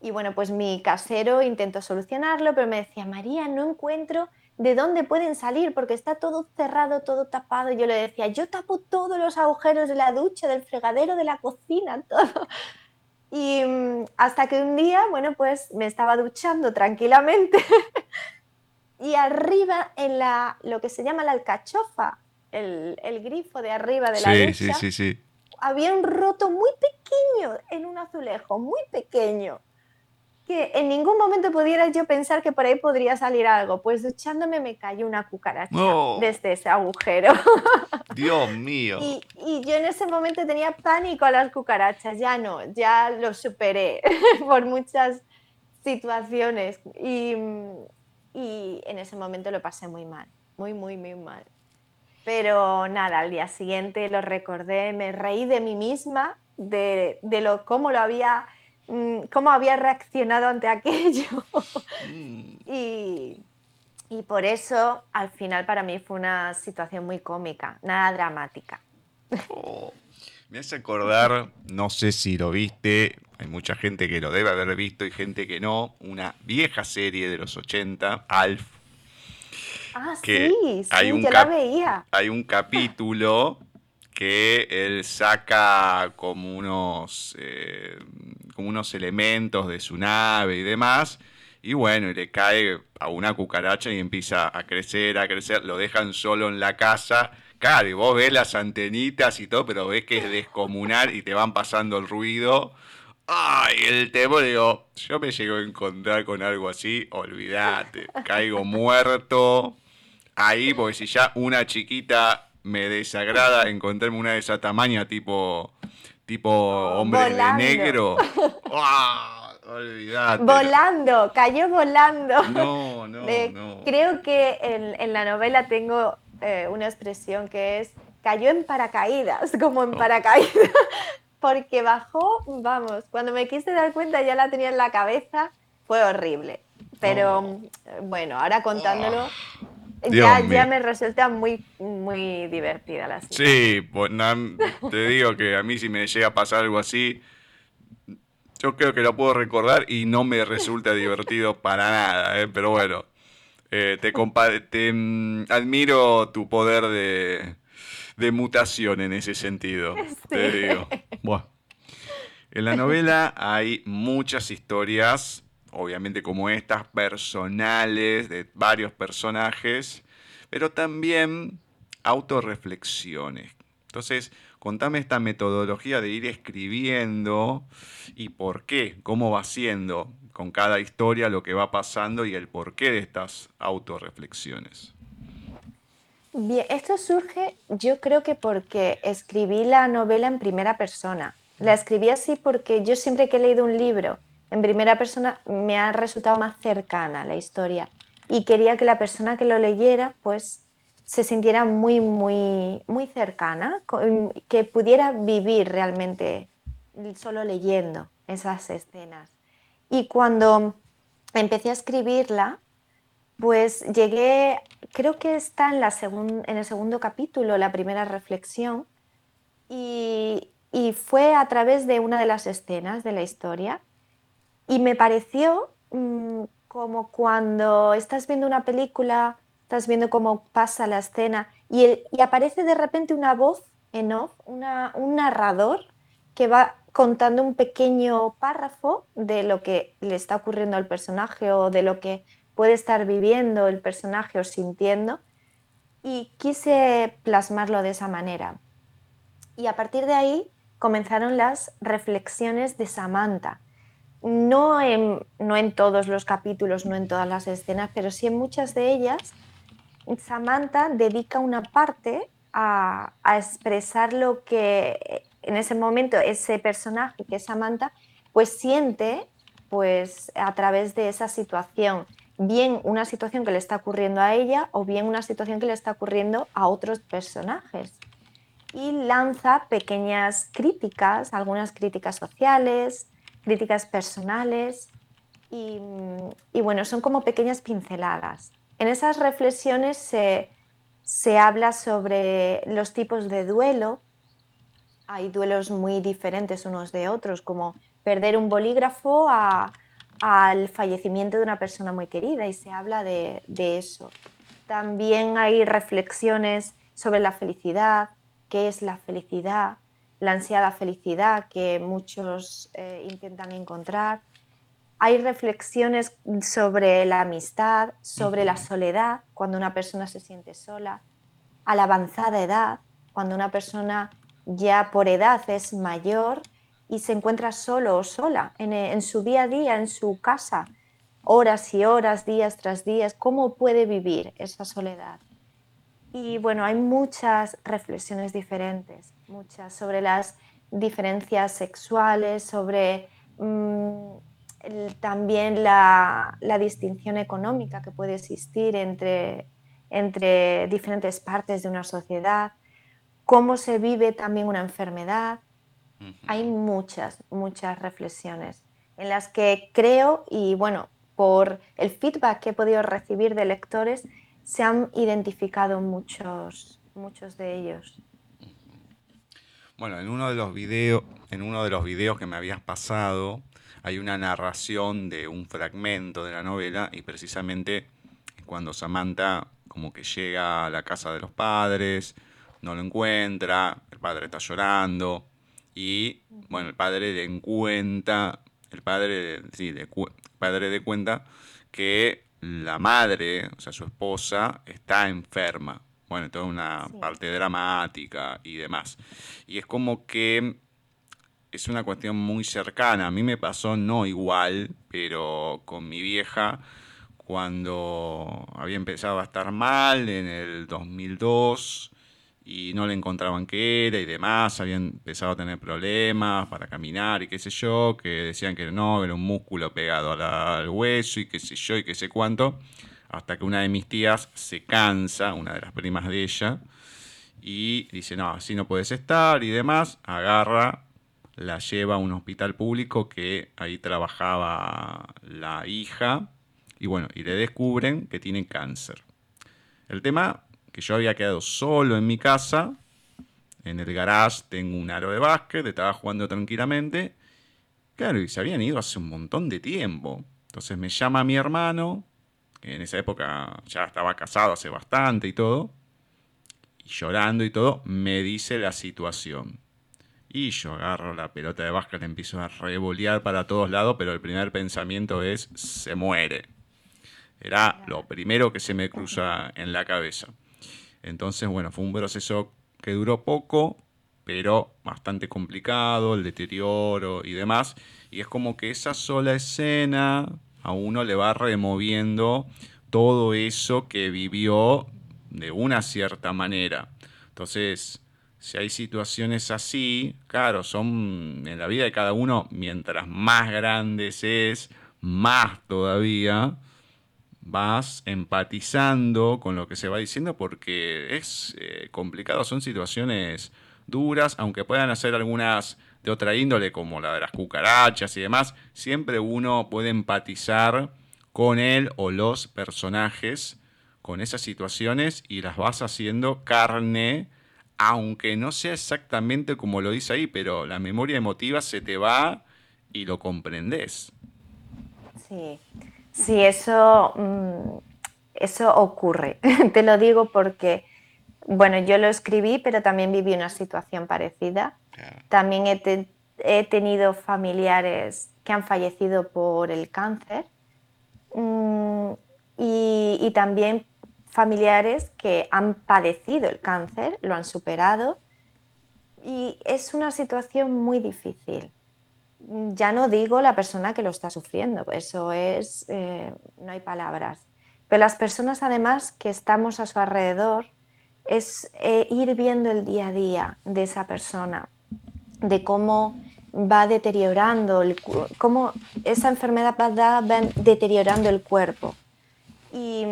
y bueno, pues mi casero intentó solucionarlo, pero me decía, María, no encuentro de dónde pueden salir porque está todo cerrado, todo tapado. Y yo le decía, yo tapo todos los agujeros de la ducha, del fregadero, de la cocina, todo. Y hasta que un día, bueno, pues me estaba duchando tranquilamente y arriba en la, lo que se llama la alcachofa, el, grifo de arriba de la sí, ducha, sí, sí, sí. había un roto muy pequeño en un azulejo, muy pequeño, que en ningún momento pudiera yo pensar que por ahí podría salir algo. Pues duchándome me cayó una cucaracha desde ese agujero. Dios mío. Y, y, yo en ese momento tenía pánico a las cucarachas, ya no, ya lo superé por muchas situaciones y, y en ese momento lo pasé muy mal, muy, muy, muy mal. Pero nada, al día siguiente lo recordé, me reí de mí misma, de, lo, cómo lo había, mm, cómo había reaccionado ante aquello. Mm. y, por eso, al final, para mí fue una situación muy cómica, nada dramática. Oh, me hace acordar, no sé si lo viste, hay mucha gente que lo debe haber visto y gente que no, una vieja serie de los 80, Alf Ah, sí, sí, hay un yo la veía. Hay un capítulo que él saca como unos, eh, como unos elementos de su nave y demás. Y bueno, y le cae a una cucaracha y empieza a crecer, a crecer. Lo dejan solo en la casa. Claro, y vos ves las antenitas y todo, pero ves que es descomunal y te van pasando el ruido. Ay, el temor, digo, yo me llego a encontrar con algo así, olvídate, caigo muerto ahí, porque si ya una chiquita me desagrada encontrarme una de esa tamaña tipo tipo hombre de negro. ¡Ah! Olvidate. Volando, cayó volando. No, no, no. Creo que en, la novela tengo eh, una expresión que es cayó en paracaídas, como en oh. paracaídas, porque bajó, vamos, cuando me quise dar cuenta ya la tenía en la cabeza, fue horrible. Pero oh. bueno, ahora contándolo, oh ya, me resulta muy, muy divertida la situación. Sí, pues, te digo que a mí si me llega a pasar algo así, yo creo que lo puedo recordar y no me resulta divertido para nada, ¿eh? pero bueno, eh, te, te mm, admiro tu poder de, de, mutación en ese sentido, te digo. Bueno. En la novela hay muchas historias obviamente como estas, personales de varios personajes, pero también autorreflexiones. Entonces, contame esta metodología de ir escribiendo y por qué, cómo va siendo con cada historia lo que va pasando y el porqué de estas autorreflexiones. Bien, esto surge yo creo que porque escribí la novela en primera persona. La escribí así porque yo siempre que he leído un libro en primera persona me ha resultado más cercana la historia y quería que la persona que lo leyera pues se sintiera muy muy muy cercana que pudiera vivir realmente solo leyendo esas escenas Y cuando empecé a escribirla, pues llegué, creo que está en el segundo capítulo, la primera reflexión, y, fue a través de una de las escenas de la historia. Y me pareció mm, como cuando estás viendo una película, estás viendo cómo pasa la escena y, aparece de repente una voz en off, un narrador que va contando un pequeño párrafo de lo que le está ocurriendo al personaje o de lo que puede estar viviendo el personaje o sintiendo. Y quise plasmarlo de esa manera. Y a partir de ahí comenzaron las reflexiones de Samantha. No en, no en todos los capítulos, no en todas las escenas, pero sí en muchas de ellas, Samantha dedica una parte a, a expresar lo que en ese momento ese personaje que es Samantha, pues siente pues a través de esa situación, bien una situación que le está ocurriendo a ella o bien una situación que le está ocurriendo a otros personajes. Y lanza pequeñas críticas, algunas críticas sociales, críticas personales y, y bueno, son como pequeñas pinceladas. En esas reflexiones se, se habla sobre los tipos de duelo, hay duelos muy diferentes unos de otros, como perder un bolígrafo al fallecimiento de una persona muy querida y se habla de, eso. También hay reflexiones sobre la felicidad, qué es la felicidad, la ansiada felicidad que muchos eh, intentan encontrar. Hay reflexiones sobre la amistad, sobre la soledad, cuando una persona se siente sola, a la avanzada edad, cuando una persona ya por edad es mayor y se encuentra solo o sola en, su día a día, en su casa, horas y horas, días tras días, ¿cómo puede vivir esa soledad? Y bueno, hay muchas reflexiones diferentes, muchas sobre las diferencias sexuales, sobre mm, también la, distinción económica que puede existir entre, entre diferentes partes de una sociedad, cómo se vive también una enfermedad. Hay muchas, muchas reflexiones en las que creo y bueno, por el feedback que he podido recibir de lectores, se han identificado muchos, muchos de ellos. Bueno, en uno de los videos, en uno de los videos que me habías pasado, hay una narración de un fragmento de la novela y precisamente cuando Samantha como que llega a la casa de los padres, no lo encuentra, el padre está llorando y, bueno, el padre le encuentra, el padre, sí, el padre de cuenta que la madre, o sea, su esposa, está enferma. Bueno, toda una parte dramática y demás. Y es como que es una cuestión muy cercana. A mí me pasó no igual, pero con mi vieja, cuando había empezado a estar mal en el 2002, y no le encontraban qué era y demás, habían empezado a tener problemas para caminar y qué sé yo, que decían que no, era un músculo pegado al hueso y qué sé yo y qué sé cuánto, hasta que una de mis tías se cansa, una de las primas de ella, y dice, no, así no puedes estar y demás, agarra, la lleva a un hospital público que ahí trabajaba la hija, y bueno, y le descubren que tiene cáncer. El tema que yo había quedado solo en mi casa, en el garage tengo un aro de básquet, estaba jugando tranquilamente. Claro, y se habían ido hace un montón de tiempo. Entonces me llama mi hermano, en esa época ya estaba casado hace bastante y todo, y llorando y todo, me dice la situación. Y yo agarro la pelota de básquet, empiezo a revolear para todos lados, pero el primer pensamiento es, se muere. Era lo primero que se me cruza en la cabeza. Entonces, bueno, fue un proceso que duró poco, pero bastante complicado, el deterioro y demás. Y es como que esa sola escena a uno le va removiendo todo eso que vivió de una cierta manera. Entonces, si hay situaciones así, claro, son en la vida de cada uno, mientras más grandes es, más todavía, vas empatizando con lo que se va diciendo porque es eh, complicado, son situaciones duras, aunque puedan hacer algunas de otra índole, como la de las cucarachas y demás, siempre uno puede empatizar con él o los personajes, con esas situaciones y las vas haciendo carne, aunque no sea exactamente como lo dice ahí, pero la memoria emotiva se te va y lo comprendes. Sí, sí, eso, mm, eso ocurre. Te lo digo porque, bueno, yo lo escribí, pero también viví una situación parecida. También he, he, tenido familiares que han fallecido por el cáncer mm, y, y también familiares que han padecido el cáncer, lo han superado y es una situación muy difícil ya no digo la persona que lo está sufriendo, eso es, eh, no hay palabras. Pero las personas además que estamos a su alrededor, es eh, ir viendo el día a día de esa persona, de cómo va deteriorando, el, cómo esa enfermedad va, deteriorando el cuerpo. Y,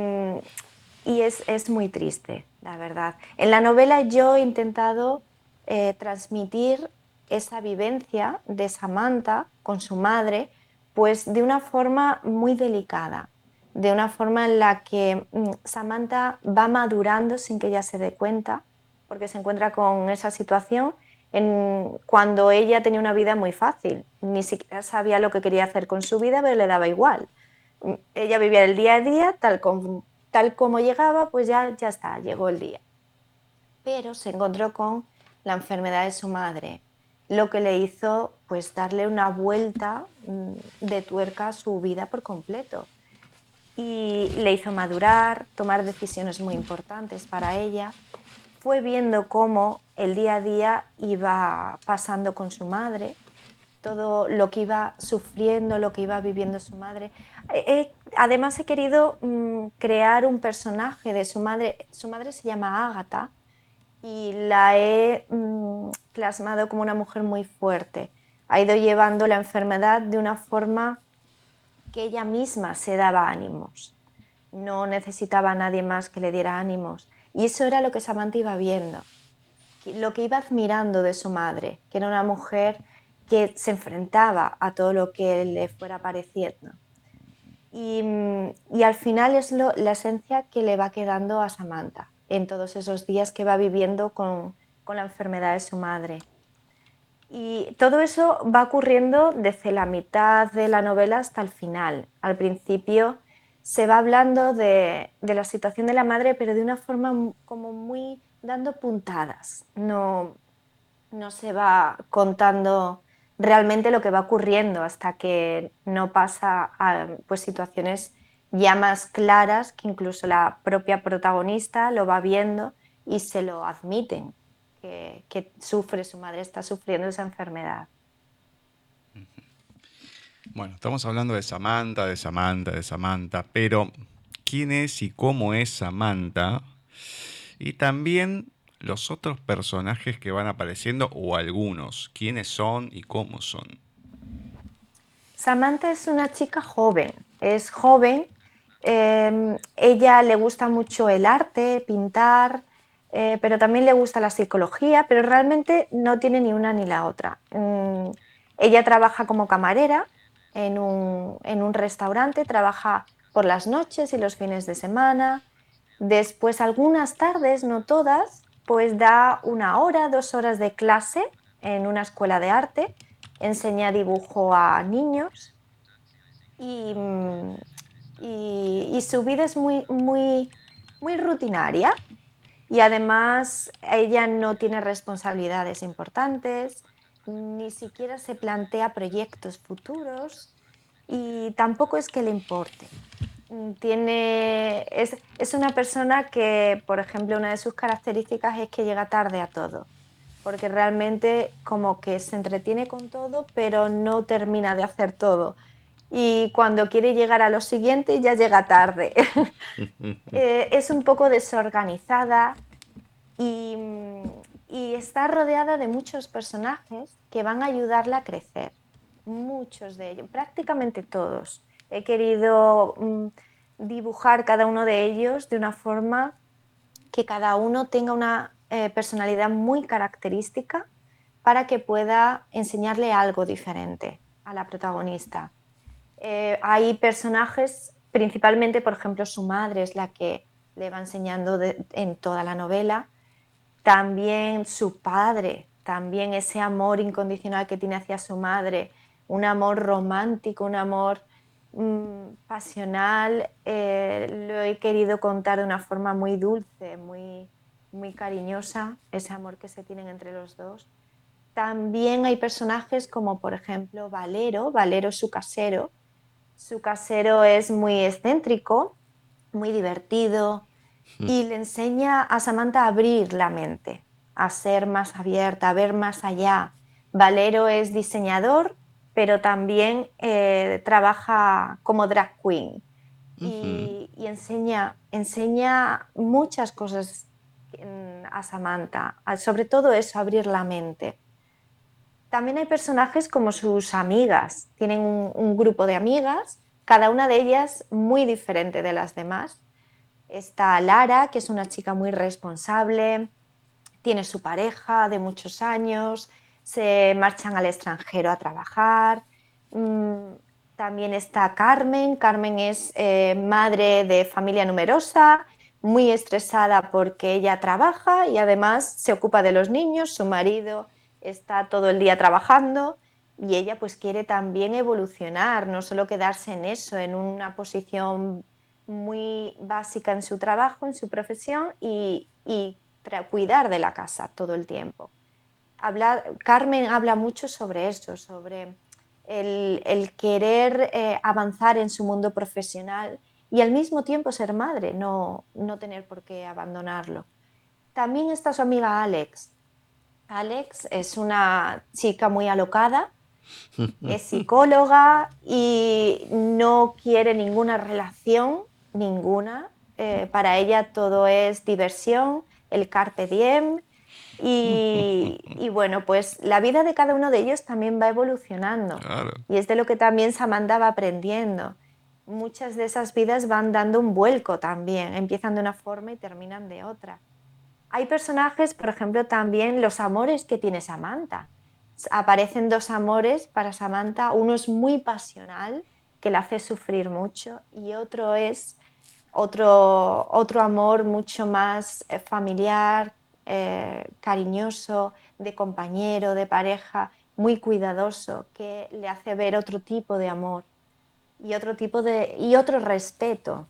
es, muy triste, la verdad. En la novela yo he intentado eh, transmitir esa vivencia de Samantha con su madre, pues de una forma muy delicada, de una forma en la que mm, Samantha va madurando sin que ella se dé cuenta, porque se encuentra con esa situación en, cuando ella tenía una vida muy fácil, ni siquiera sabía lo que quería hacer con su vida, pero le daba igual. Mm, ella vivía el día a día, tal como, tal como llegaba, pues ya, ya está, llegó el día. Pero se encontró con la enfermedad de su madre, lo que le hizo pues darle una vuelta mm, de tuerca a su vida por completo y le hizo madurar, tomar decisiones muy importantes para ella. Fue viendo cómo el día a día iba pasando con su madre, todo lo que iba sufriendo, lo que iba viviendo su madre. además he querido mm, crear un personaje de su madre. Su madre se llama Ágata y la he mm, plasmado como una mujer muy fuerte. Ha ido llevando la enfermedad de una forma que ella misma se daba ánimos. No necesitaba a nadie más que le diera ánimos. Y eso era lo que Samantha iba viendo, lo que iba admirando de su madre, que era una mujer que se enfrentaba a todo lo que le fuera pareciendo. Y, mm, al final es la esencia que le va quedando a Samantha en todos esos días que va viviendo con, la enfermedad de su madre. Y todo eso va ocurriendo desde la mitad de la novela hasta el final. Al principio se va hablando de, la situación de la madre, pero de una forma como muy dando puntadas. No, no se va contando realmente lo que va ocurriendo hasta que no pasa a pues, situaciones ya más claras que incluso la propia protagonista lo va viendo y se lo admiten, que, sufre, su madre está sufriendo esa enfermedad. Bueno, estamos hablando de Samantha, de Samantha, de Samantha, pero ¿quién es y cómo es Samantha? Y también los otros personajes que van apareciendo o algunos, quiénes son y cómo son. Samantha es una chica joven, es joven Em, ella le gusta mucho el arte, pintar, eh, pero también le gusta la psicología, pero realmente no tiene ni una ni la otra. Mm, ella trabaja como camarera en un, en un restaurante, trabaja por las noches y los fines de semana. Después, algunas tardes, no todas, pues da una hora, dos horas de clase en una escuela de arte, enseña dibujo a niños y, mm, y, su vida es muy, muy, muy rutinaria y además ella no tiene responsabilidades importantes, ni siquiera se plantea proyectos futuros y tampoco es que le importe. Tiene, es, es una persona que, por ejemplo, una de sus características es que llega tarde a todo, porque realmente como que se entretiene con todo, pero no termina de hacer todo y cuando quiere llegar a lo siguiente ya llega tarde. Eh, es un poco desorganizada y, está rodeada de muchos personajes que van a ayudarla a crecer. Muchos de ellos, prácticamente todos. He querido mm, dibujar cada uno de ellos de una forma que cada uno tenga una eh, personalidad muy característica para que pueda enseñarle algo diferente a la protagonista. Eh, hay personajes, principalmente, por ejemplo, su madre es la que le va enseñando en toda la novela, también su padre, también ese amor incondicional que tiene hacia su madre, un amor romántico, un amor mm, pasional, eh, lo he querido contar de una forma muy dulce, muy, muy cariñosa, ese amor que se tienen entre los dos. También hay personajes como por ejemplo Valero, Valero su casero. Su casero es muy excéntrico, muy divertido y le enseña a Samantha a abrir la mente, a ser más abierta, a ver más allá. Valero es diseñador, pero también eh, trabaja como drag queen y, enseña, enseña muchas cosas a Samantha, sobre todo eso, abrir la mente. También hay personajes como sus amigas. Tienen un, grupo de amigas, cada una de ellas muy diferente de las demás. Está Lara, que es una chica muy responsable, tiene su pareja de muchos años, se marchan al extranjero a trabajar. Mm, también está Carmen. Carmen es eh, madre de familia numerosa, muy estresada porque ella trabaja y además se ocupa de los niños, su marido está todo el día trabajando y ella pues quiere también evolucionar, no solo quedarse en eso, en una posición muy básica en su trabajo, en su profesión y, cuidar de la casa todo el tiempo. Carmen habla mucho sobre eso, sobre el, querer eh, avanzar en su mundo profesional y al mismo tiempo ser madre, no, no tener por qué abandonarlo. También está su amiga Alex, Alex es una chica muy alocada, es psicóloga y no quiere ninguna relación, ninguna. Eh, para ella todo es diversión, el carpe diem. Y, bueno, pues la vida de cada uno de ellos también va evolucionando. Y es de lo que también Samantha va aprendiendo. Muchas de esas vidas van dando un vuelco también, empiezan de una forma y terminan de otra. Hay personajes, por ejemplo, también los amores que tiene Samantha. Aparecen dos amores para Samantha, uno es muy pasional, que la hace sufrir mucho, y otro es otro, otro amor mucho más eh, familiar, eh, cariñoso, de compañero, de pareja, muy cuidadoso, que le hace ver otro tipo de amor y otro tipo de y otro respeto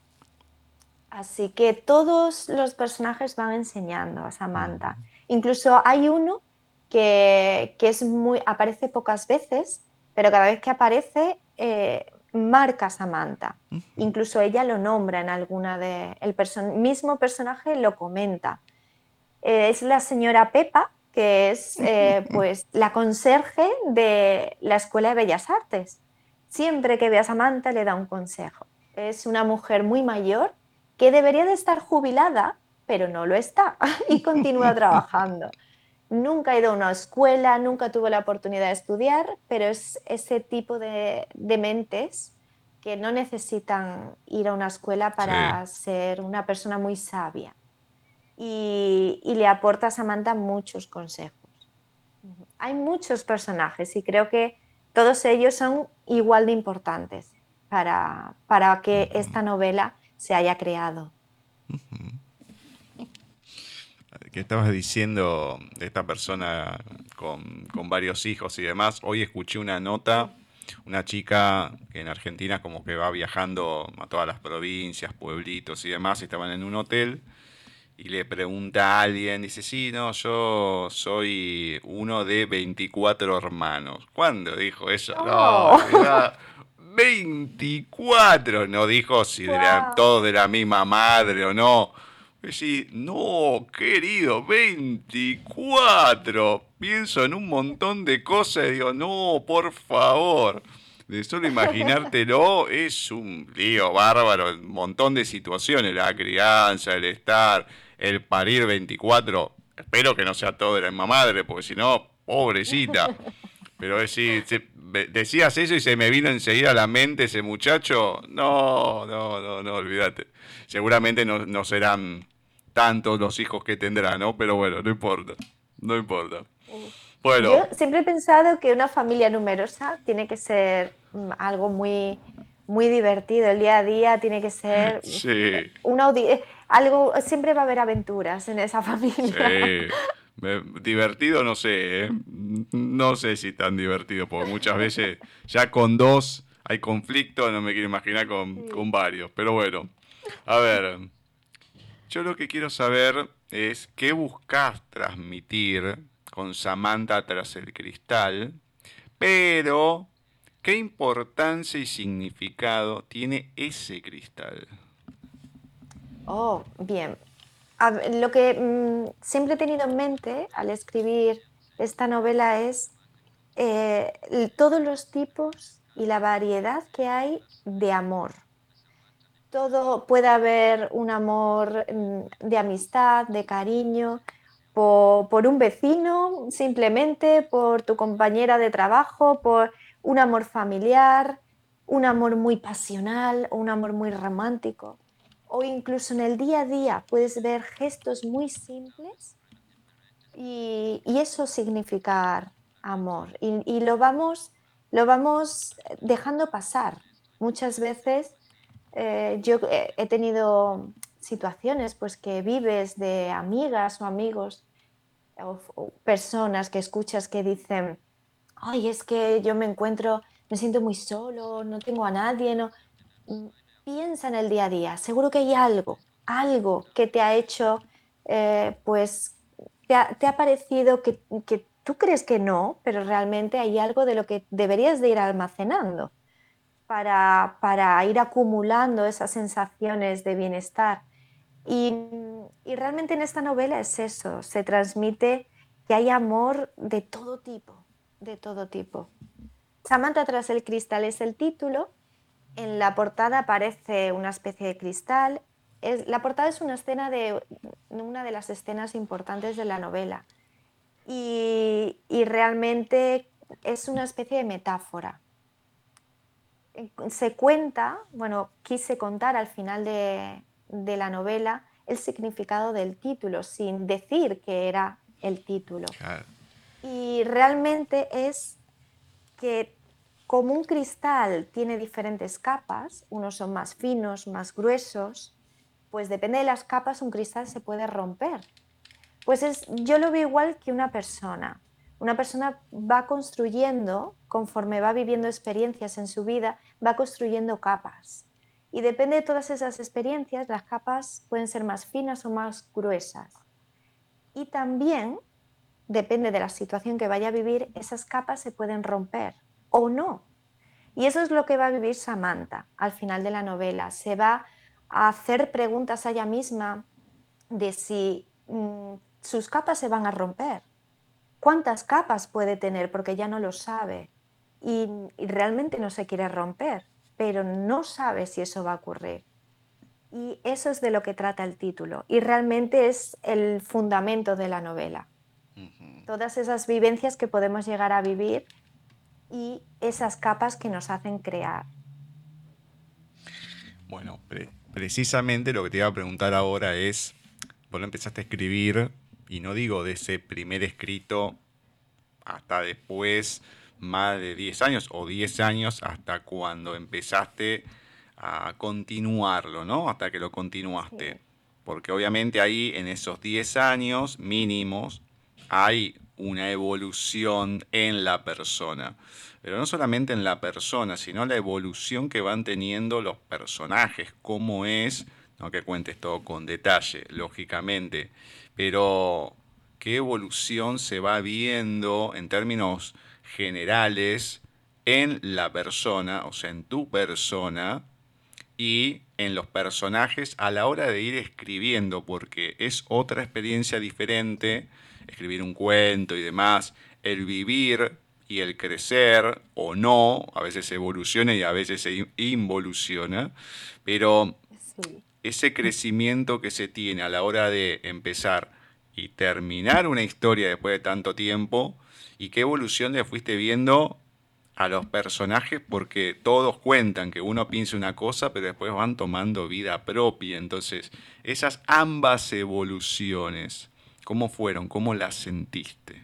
Así que todos los personajes van enseñando a Samantha. Incluso hay uno que, es muy, aparece pocas veces, pero cada vez que aparece eh, marca a Samantha. Incluso ella lo nombra en alguna de... El mismo personaje lo comenta. Eh, es la señora Pepa, que es eh, pues, la conserje de la Escuela de Bellas Artes. Siempre que ve a Samantha le da un consejo. Es una mujer muy mayor que debería de estar jubilada, pero no lo está y continúa trabajando. Nunca ha ido a una escuela, nunca tuvo la oportunidad de estudiar, pero es ese tipo de, mentes que no necesitan ir a una escuela para ser una persona muy sabia. Y, y, le aporta a Samantha muchos consejos. Hay muchos personajes y creo que todos ellos son igual de importantes para, para que esta novela se haya creado. ¿Qué estabas diciendo de esta persona con, varios hijos y demás? Hoy escuché una nota, una chica que en Argentina como que va viajando a todas las provincias, pueblitos y demás, estaban en un hotel y le pregunta a alguien, dice, sí, no, yo soy uno de 24 hermanos. ¿Cuándo dijo eso? No, 24. No dijo si de todos de la misma madre o no. Sí, no, querido, 24. Pienso en un montón de cosas y digo, no, por favor. De solo imaginártelo es un lío bárbaro, un montón de situaciones, la crianza, el estar, el parir 24. Espero que no sea todo de la misma madre, porque si no, pobrecita. Pero sí, decías eso y se me vino enseguida a la mente ese muchacho. No, no, no, no, olvídate. Seguramente no, serán tantos los hijos que tendrá, ¿no? Pero bueno, no importa. No importa. Bueno. Yo siempre he pensado que una familia numerosa tiene que ser mm, algo muy, muy divertido. El día a día tiene que ser sí. algo, siempre va a haber aventuras en esa familia. Divertido no sé, ¿eh? No sé si tan divertido, porque muchas veces ya con dos hay conflicto, no me quiero imaginar con, con varios, pero bueno, a ver, yo lo que quiero saber es qué buscas transmitir con Samantha tras el cristal, pero qué importancia y significado tiene ese cristal. Oh, bien. lo que mm, siempre he tenido en mente al escribir esta novela es eh, todos los tipos y la variedad que hay de amor todo puede haber un amor mm, de amistad, de cariño, por, un vecino, simplemente por tu compañera de trabajo, por un amor familiar, un amor muy pasional, un amor muy romántico. O incluso en el día a día puedes ver gestos muy simples y, eso significar amor. Y, lo, vamos, lo vamos dejando pasar. Muchas veces eh, yo he tenido situaciones pues que vives de amigas o amigos o, personas que escuchas que dicen, ay, es que yo me encuentro, me siento muy solo, no tengo a nadie, no. Piensa en el día a día, seguro que hay algo, algo que te ha hecho, eh, pues, te ha, parecido que, tú crees que no, pero realmente hay algo de lo que deberías de ir almacenando para, ir acumulando esas sensaciones de bienestar. Y, realmente en esta novela es eso, se transmite que hay amor de todo tipo, de todo tipo. Samantha tras el cristal es el título, en la portada aparece una especie de cristal, la portada es una escena de una de las escenas importantes de la novela. Y realmente es una especie de metáfora. Se cuenta, bueno, quise contar al final de, la novela el significado del título, sin decir que era el título. Y realmente es que como un cristal tiene diferentes capas, unos son más finos, más gruesos, pues depende de las capas un cristal se puede romper. Pues es, yo lo veo igual que una persona. Una persona va construyendo, conforme va viviendo experiencias en su vida, va construyendo capas. Y depende de todas esas experiencias, las capas pueden ser más finas o más gruesas. Y también, depende de la situación que vaya a vivir, esas capas se pueden romper o no. Y eso es lo que va a vivir Samantha al final de la novela. Se va a hacer preguntas a ella misma de si mm, sus capas se van a romper cuántas capas puede tener porque ya no lo sabe y, realmente no se quiere romper, pero no sabe si eso va a ocurrir. Y eso es de lo que trata el título y realmente es el fundamento de la novela. Todas esas vivencias que podemos llegar a vivir y esas capas que nos hacen crear. Bueno, precisamente lo que te iba a preguntar ahora es, vos empezaste a escribir y no digo de ese primer escrito hasta después más de 10 años o 10 años hasta cuando empezaste a continuarlo, ¿no? Hasta que lo continuaste. Porque obviamente ahí en esos 10 años mínimos hay una evolución en la persona. Pero no solamente en la persona, sino la evolución que van teniendo los personajes, cómo es, no que cuentes todo con detalle, lógicamente, pero qué evolución se va viendo en términos generales en la persona, o sea, en tu persona y en los personajes a la hora de ir escribiendo, porque es otra experiencia diferente, escribir un cuento y demás, el vivir y el crecer o no, a veces evoluciona y a veces se involuciona, pero ese crecimiento que se tiene a la hora de empezar y terminar una historia después de tanto tiempo y qué evolución le fuiste viendo a los personajes porque todos cuentan que uno piensa una cosa pero después van tomando vida propia. Entonces, esas ambas evoluciones, ¿cómo fueron? ¿Cómo las sentiste?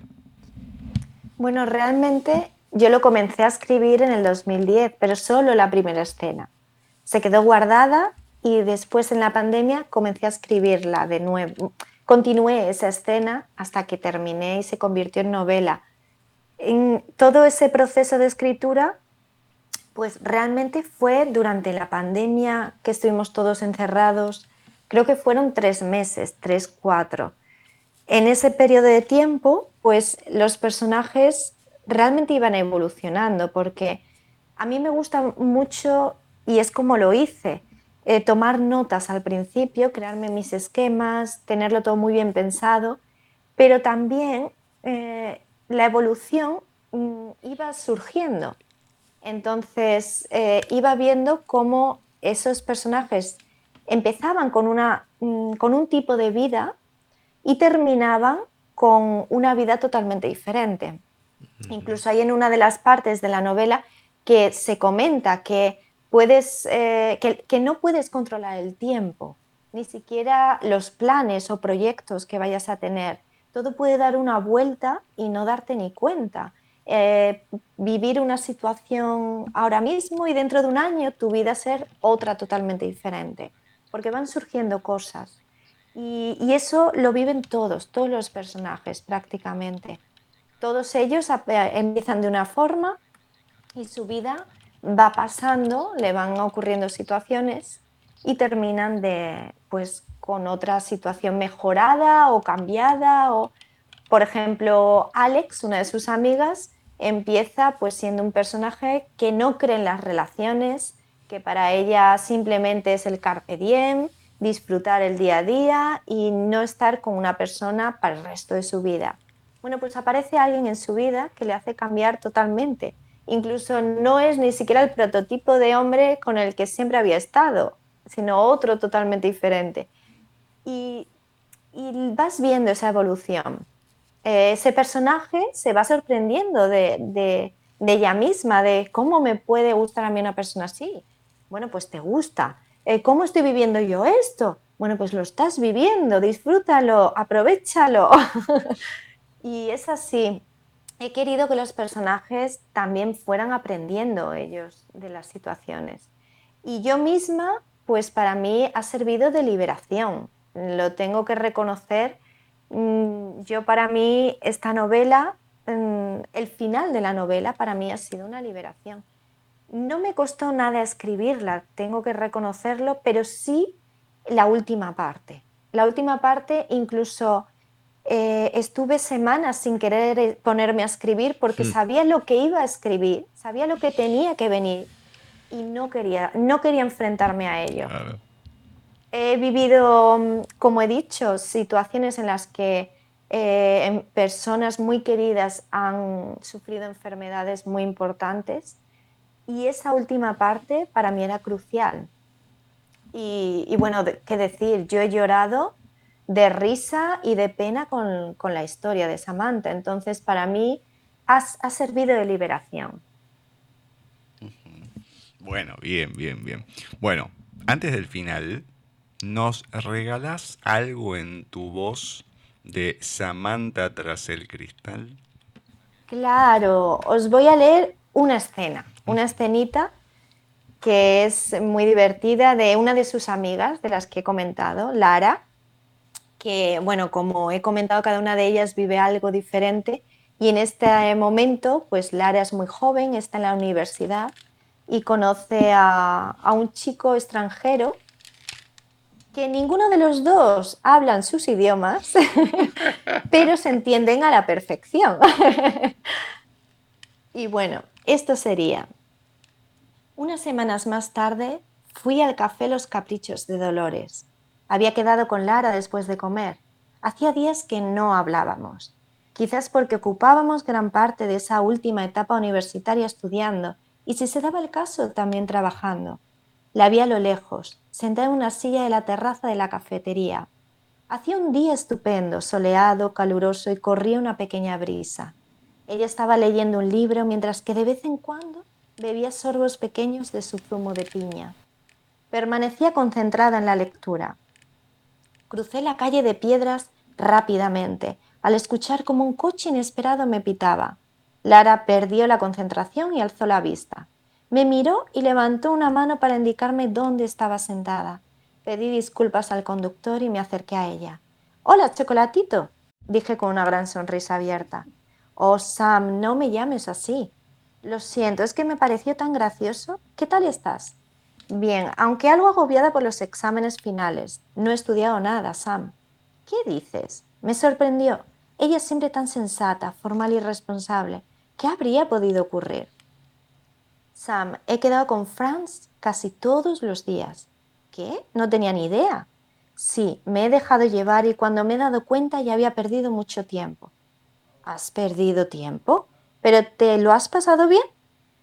Bueno, realmente yo lo comencé a escribir en el 2010, pero solo la primera escena. Se quedó guardada y después en la pandemia comencé a escribirla de nuevo. Continué esa escena hasta que terminé y se convirtió en novela. En todo ese proceso de escritura, pues realmente fue durante la pandemia que estuvimos todos encerrados. Creo que fueron tres meses, tres, cuatro. En ese periodo de tiempo, pues los personajes realmente iban evolucionando porque a mí me gusta mucho y es como lo hice eh, tomar notas al principio, crearme mis esquemas, tenerlo todo muy bien pensado, pero también eh, la evolución mm, iba surgiendo. Entonces eh, iba viendo cómo esos personajes empezaban con, una, mm, con un tipo de vida y terminaban con una vida totalmente diferente. Incluso hay en una de las partes de la novela que se comenta que puedes, eh, que, no puedes controlar el tiempo, ni siquiera los planes o proyectos que vayas a tener. Todo puede dar una vuelta y no darte ni cuenta. Eh, vivir una situación ahora mismo y dentro de un año tu vida ser otra totalmente diferente, porque van surgiendo cosas. Y, eso lo viven todos, todos los personajes prácticamente. Todos ellos empiezan de una forma y su vida va pasando, le van ocurriendo situaciones y terminan de, pues, con otra situación mejorada o cambiada. O, por ejemplo, Alex, una de sus amigas, empieza pues siendo un personaje que no cree en las relaciones, que para ella simplemente es el carpe diem, disfrutar el día a día y no estar con una persona para el resto de su vida. Bueno, pues aparece alguien en su vida que le hace cambiar totalmente incluso no es ni siquiera el prototipo de hombre con el que siempre había estado, sino otro totalmente diferente. Y, vas viendo esa evolución. Eh, ese personaje se va sorprendiendo de, ella misma, de cómo me puede gustar a mí una persona así. Bueno, pues te gusta. Eh, ¿Cómo estoy viviendo yo esto? Bueno, pues lo estás viviendo, disfrútalo, aprovechalo. y es así he querido que los personajes también fueran aprendiendo ellos de las situaciones. Y yo misma, pues para mí ha servido de liberación. Lo tengo que reconocer. Mm, yo para mí esta novela, mm, el final de la novela para mí ha sido una liberación. No me costó nada escribirla, tengo que reconocerlo, pero sí la última parte. La última parte incluso eh, estuve semanas sin querer eh, ponerme a escribir porque hmm. sabía lo que iba a escribir, sabía lo que tenía que venir y no quería, no quería enfrentarme a ello. He vivido, mm, como he dicho, situaciones en las que eh, personas muy queridas han sufrido enfermedades muy importantes y esa última parte para mí era crucial. Y, y bueno, qué decir, yo he llorado de risa y de pena con, la historia de Samantha. Entonces, para mí, ha, servido de liberación. Bueno, bien, bien, bien. Bueno, antes del final, ¿nos regalas algo en tu voz de Samantha tras el cristal? Claro, os voy a leer una escena, una escenita que es muy divertida de una de sus amigas, de las que he comentado, Lara, que, bueno, como he comentado, cada una de ellas vive algo diferente y en este momento, pues Lara es muy joven, está en la universidad y conoce a, un chico extranjero que ninguno de los dos hablan sus idiomas, pero se entienden a la perfección. y bueno, esto sería. Unas semanas más tarde fui al café Los Caprichos de Dolores había quedado con Lara después de comer. Hacía días que no hablábamos, quizás porque ocupábamos gran parte de esa última etapa universitaria estudiando y si se daba el caso también trabajando. La vi a lo lejos, sentada en una silla de la terraza de la cafetería. Hacía un día estupendo, soleado, caluroso y corría una pequeña brisa. Ella estaba leyendo un libro mientras que de vez en cuando bebía sorbos pequeños de su zumo de piña. Permanecía concentrada en la lectura. Crucé la calle de piedras rápidamente, al escuchar como un coche inesperado me pitaba. Lara perdió la concentración y alzó la vista. Me miró y levantó una mano para indicarme dónde estaba sentada. Pedí disculpas al conductor y me acerqué a ella. Hola, chocolatito, dije con una gran sonrisa abierta. Oh, Sam, no me llames así. Lo siento, es que me pareció tan gracioso. ¿Qué tal estás? Bien, aunque algo agobiada por los exámenes finales. No he estudiado nada, Sam. ¿Qué dices? Me sorprendió. Ella es siempre tan sensata, formal y responsable. ¿Qué habría podido ocurrir? Sam, he quedado con Franz casi todos los días. ¿Qué? No tenía ni idea. Sí, me he dejado llevar y cuando me he dado cuenta ya había perdido mucho tiempo. ¿Has perdido tiempo? ¿Pero te lo has pasado bien?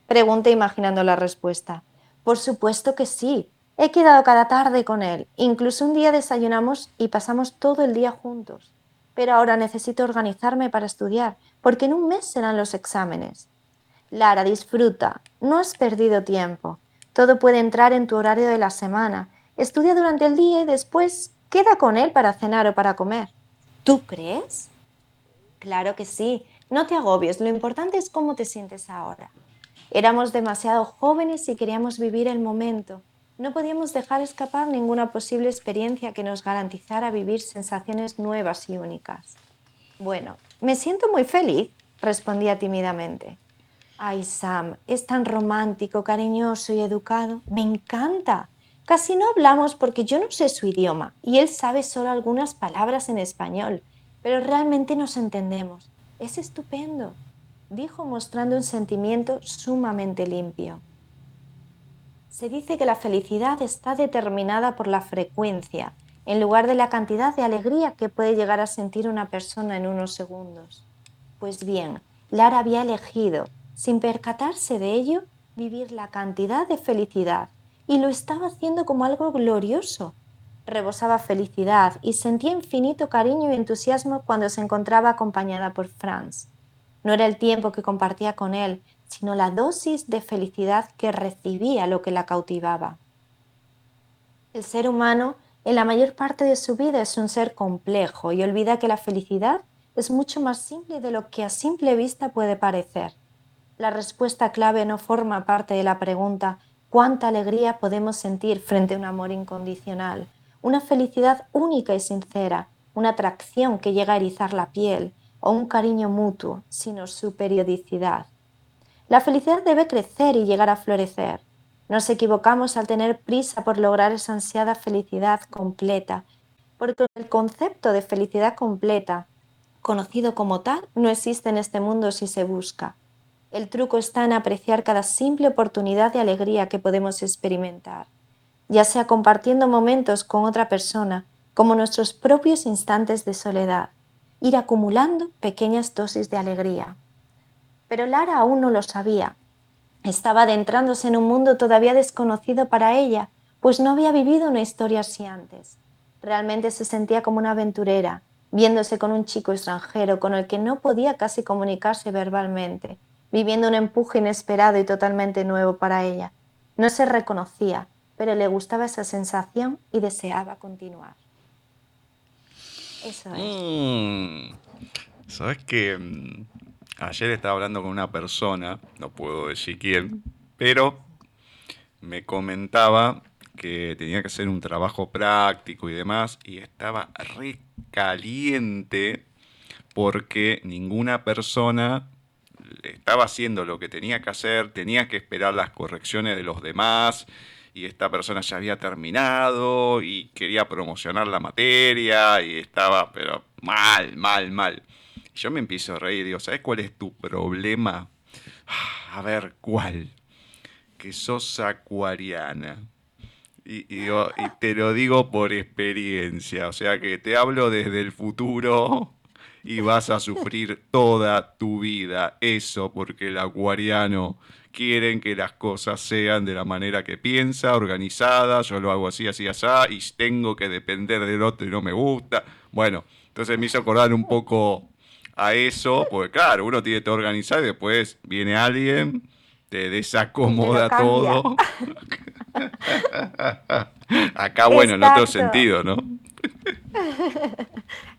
Pregunté imaginando la respuesta. Por supuesto que sí. He quedado cada tarde con él. Incluso un día desayunamos y pasamos todo el día juntos. Pero ahora necesito organizarme para estudiar, porque en un mes serán los exámenes. Lara, disfruta. No has perdido tiempo. Todo puede entrar en tu horario de la semana. Estudia durante el día y después queda con él para cenar o para comer. ¿Tú crees? Claro que sí. No te agobies. Lo importante es cómo te sientes ahora. Éramos demasiado jóvenes y queríamos vivir el momento. No podíamos dejar escapar ninguna posible experiencia que nos garantizara vivir sensaciones nuevas y únicas. Bueno, me siento muy feliz, respondía tímidamente. Ay, Sam, es tan romántico, cariñoso y educado. Me encanta. Casi no hablamos porque yo no sé su idioma y él sabe solo algunas palabras en español, pero realmente nos entendemos. Es estupendo dijo mostrando un sentimiento sumamente limpio. Se dice que la felicidad está determinada por la frecuencia, en lugar de la cantidad de alegría que puede llegar a sentir una persona en unos segundos. Pues bien, Lara había elegido, sin percatarse de ello, vivir la cantidad de felicidad, y lo estaba haciendo como algo glorioso. Rebosaba felicidad y sentía infinito cariño y entusiasmo cuando se encontraba acompañada por Franz. No era el tiempo que compartía con él, sino la dosis de felicidad que recibía lo que la cautivaba. El ser humano en la mayor parte de su vida es un ser complejo y olvida que la felicidad es mucho más simple de lo que a simple vista puede parecer. La respuesta clave no forma parte de la pregunta cuánta alegría podemos sentir frente a un amor incondicional, una felicidad única y sincera, una atracción que llega a erizar la piel, o un cariño mutuo, sino su periodicidad. La felicidad debe crecer y llegar a florecer. Nos equivocamos al tener prisa por lograr esa ansiada felicidad completa, porque el concepto de felicidad completa, conocido como tal, no existe en este mundo si se busca. El truco está en apreciar cada simple oportunidad de alegría que podemos experimentar, ya sea compartiendo momentos con otra persona, como nuestros propios instantes de soledad ir acumulando pequeñas dosis de alegría. Pero Lara aún no lo sabía. Estaba adentrándose en un mundo todavía desconocido para ella, pues no había vivido una historia así antes. Realmente se sentía como una aventurera, viéndose con un chico extranjero con el que no podía casi comunicarse verbalmente, viviendo un empuje inesperado y totalmente nuevo para ella. No se reconocía, pero le gustaba esa sensación y deseaba continuar. Eso es. Mm. ¿Sabes que mm, Ayer estaba hablando con una persona, no puedo decir quién, pero me comentaba que tenía que hacer un trabajo práctico y demás, y estaba recaliente porque ninguna persona estaba haciendo lo que tenía que hacer, tenía que esperar las correcciones de los demás, y esta persona ya había terminado y quería promocionar la materia y estaba, pero mal, mal, mal. Yo me empiezo a reír digo, ¿sabes cuál es tu problema? A ver, ¿cuál? Que sos acuariana. Y, y, te lo digo por experiencia, o sea que te hablo desde el futuro y vas a sufrir toda tu vida eso porque el acuariano quieren que las cosas sean de la manera que piensa, organizada, yo lo hago así, así, así, y tengo que depender del otro y no me gusta. Bueno, entonces me hizo acordar un poco a eso, porque claro, uno tiene todo organizado y después viene alguien, te desacomoda todo. Acá, bueno, en otro sentido, ¿no?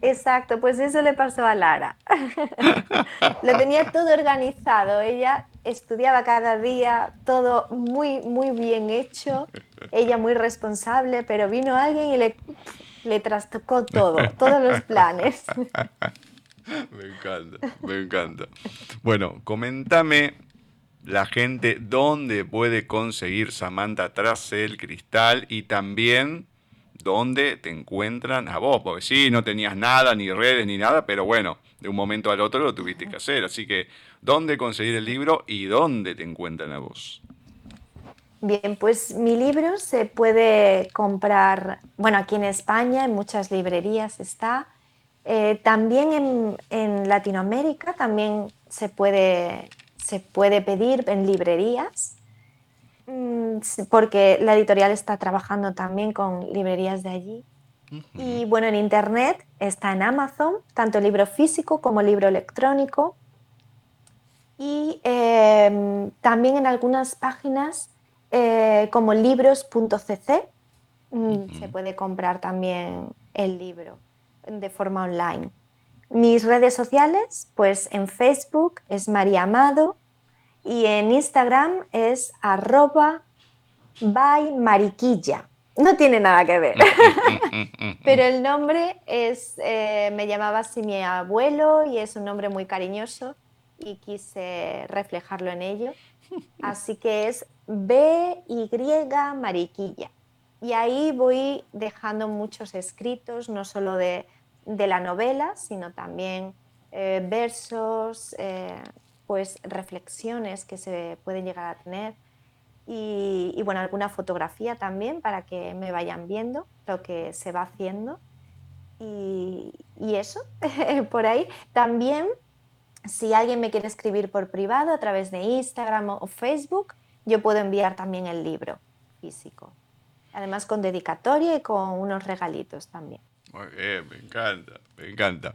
Exacto, pues eso le pasó a Lara. Lo tenía todo organizado. Ella estudiaba cada día, todo muy, muy bien hecho. Ella muy responsable, pero vino alguien y le, le trastocó todo, todos los planes. Me encanta, me encanta. Bueno, comentame la gente dónde puede conseguir Samantha tras el cristal y también dónde te encuentran a vos, porque sí, no tenías nada, ni redes, ni nada, pero bueno, de un momento al otro lo tuviste que hacer, así que dónde conseguir el libro y dónde te encuentran a vos. Bien, pues mi libro se puede comprar, bueno, aquí en España, en muchas librerías está. Eh, también en, en, Latinoamérica también se puede, se puede pedir en librerías. Mm, porque la editorial está trabajando también con librerías de allí. Y bueno, en Internet está en Amazon, tanto libro físico como libro electrónico. Y em, también en algunas páginas eh, como libros.cc mm, se puede comprar también el libro de forma online. Mis redes sociales, pues en Facebook es María Amado, y en Instagram es arroba by mariquilla. No tiene nada que ver. Pero el nombre es, eh, me llamaba así mi abuelo y es un nombre muy cariñoso y quise reflejarlo en ello. Así que es B-Y Mariquilla. Y ahí voy dejando muchos escritos, no solo de, la novela, sino también eh, versos, eh, pues reflexiones que se pueden llegar a tener y, bueno, alguna fotografía también para que me vayan viendo lo que se va haciendo. Y, eso, por ahí. También, si alguien me quiere escribir por privado a través de Instagram o Facebook, yo puedo enviar también el libro físico. Además con dedicatoria y con unos regalitos también. Muy bien, me encanta, me encanta.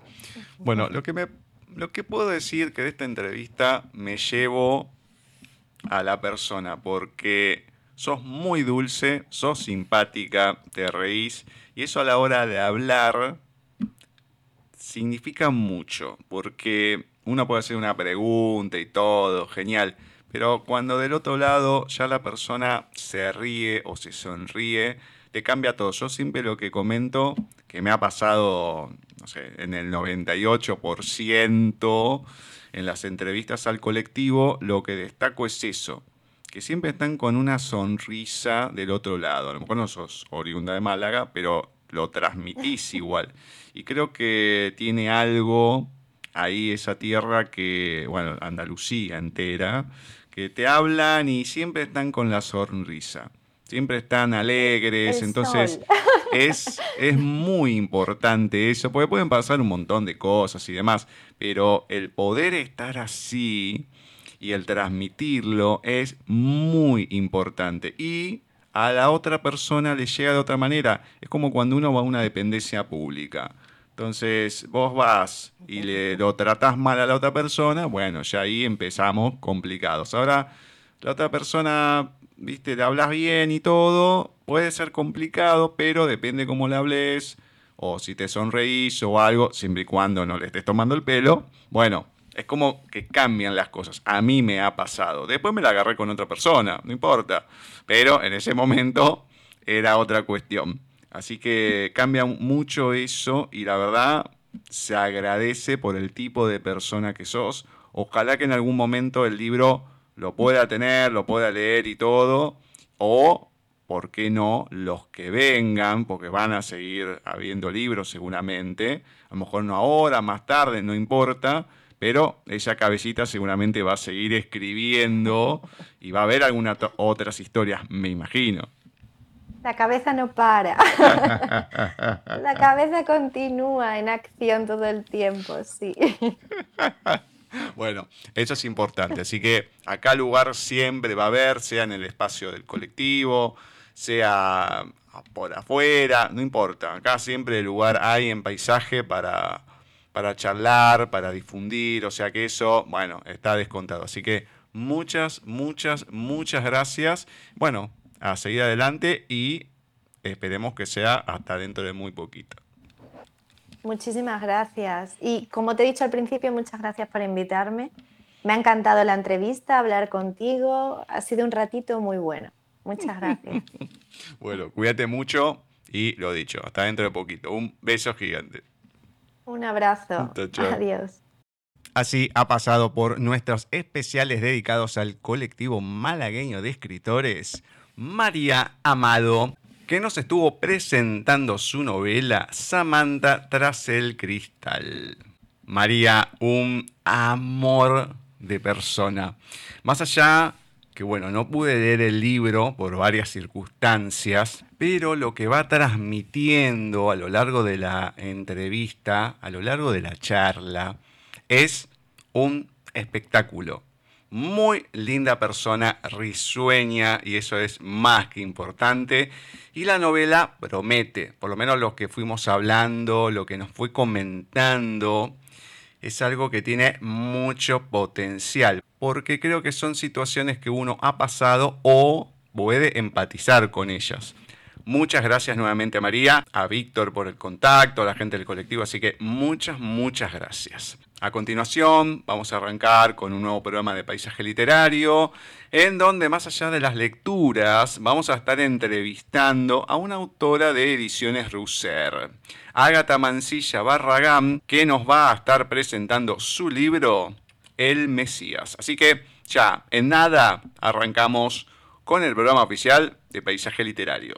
Bueno, lo que me lo que puedo decir que de esta entrevista me llevo a la persona porque sos muy dulce, sos simpática, te reís y eso a la hora de hablar significa mucho porque uno puede hacer una pregunta y todo, genial, pero cuando del otro lado ya la persona se ríe o se sonríe, te cambia todo. Yo siempre lo que comento, que me ha pasado no sé, en el 98% en las entrevistas al colectivo, lo que destaco es eso, que siempre están con una sonrisa del otro lado. A lo mejor no sos oriunda de Málaga, pero lo transmitís igual. Y creo que tiene algo ahí esa tierra que, bueno, Andalucía entera, que te hablan y siempre están con la sonrisa siempre están alegres, entonces es, es muy importante eso, porque pueden pasar un montón de cosas y demás, pero el poder estar así y el transmitirlo es muy importante. Y a la otra persona le llega de otra manera. Es como cuando uno va a una dependencia pública. Entonces vos vas y le, lo tratás mal a la otra persona, bueno, ya ahí empezamos complicados. Ahora, la otra persona viste, le hablas bien y todo, puede ser complicado, pero depende cómo le hables, o si te sonreís o algo, siempre y cuando no le estés tomando el pelo, bueno, es como que cambian las cosas. A mí me ha pasado. Después me la agarré con otra persona, no importa. Pero en ese momento era otra cuestión. Así que cambia mucho eso y la verdad se agradece por el tipo de persona que sos. Ojalá que en algún momento el libro lo pueda tener, lo pueda leer y todo, o, ¿por qué no?, los que vengan, porque van a seguir habiendo libros seguramente, a lo mejor no ahora, más tarde, no importa, pero esa cabecita seguramente va a seguir escribiendo y va a haber algunas otras historias, me imagino. La cabeza no para. La cabeza continúa en acción todo el tiempo, sí. Bueno, eso es importante. Así que acá lugar siempre va a haber, sea en el espacio del colectivo, sea por afuera, no importa. Acá siempre lugar hay en paisaje para, para charlar, para difundir. O sea que eso, bueno, está descontado. Así que muchas, muchas, muchas gracias. Bueno, a seguir adelante y esperemos que sea hasta dentro de muy poquito. Muchísimas gracias. Y como te he dicho al principio, muchas gracias por invitarme. Me ha encantado la entrevista, hablar contigo. Ha sido un ratito muy bueno. Muchas gracias. bueno, cuídate mucho y lo dicho, hasta dentro de poquito. Un beso gigante. Un abrazo. Adiós. Así ha pasado por nuestros especiales dedicados al colectivo malagueño de escritores, María Amado, que nos estuvo presentando su novela Samantha tras el cristal. María, un amor de persona. Más allá que bueno, no pude leer el libro por varias circunstancias, pero lo que va transmitiendo a lo largo de la entrevista, a lo largo de la charla, es un espectáculo. Muy linda persona, risueña, y eso es más que importante. Y la novela promete, por lo menos lo que fuimos hablando, lo que nos fue comentando, es algo que tiene mucho potencial, porque creo que son situaciones que uno ha pasado o puede empatizar con ellas. Muchas gracias nuevamente a María, a Víctor por el contacto, a la gente del colectivo, así que muchas, muchas gracias. A continuación vamos a arrancar con un nuevo programa de paisaje literario, en donde más allá de las lecturas vamos a estar entrevistando a una autora de ediciones Russer, Ágata Mancilla Barragán, que nos va a estar presentando su libro El Mesías. Así que ya, en nada, arrancamos con el programa oficial de paisaje literario.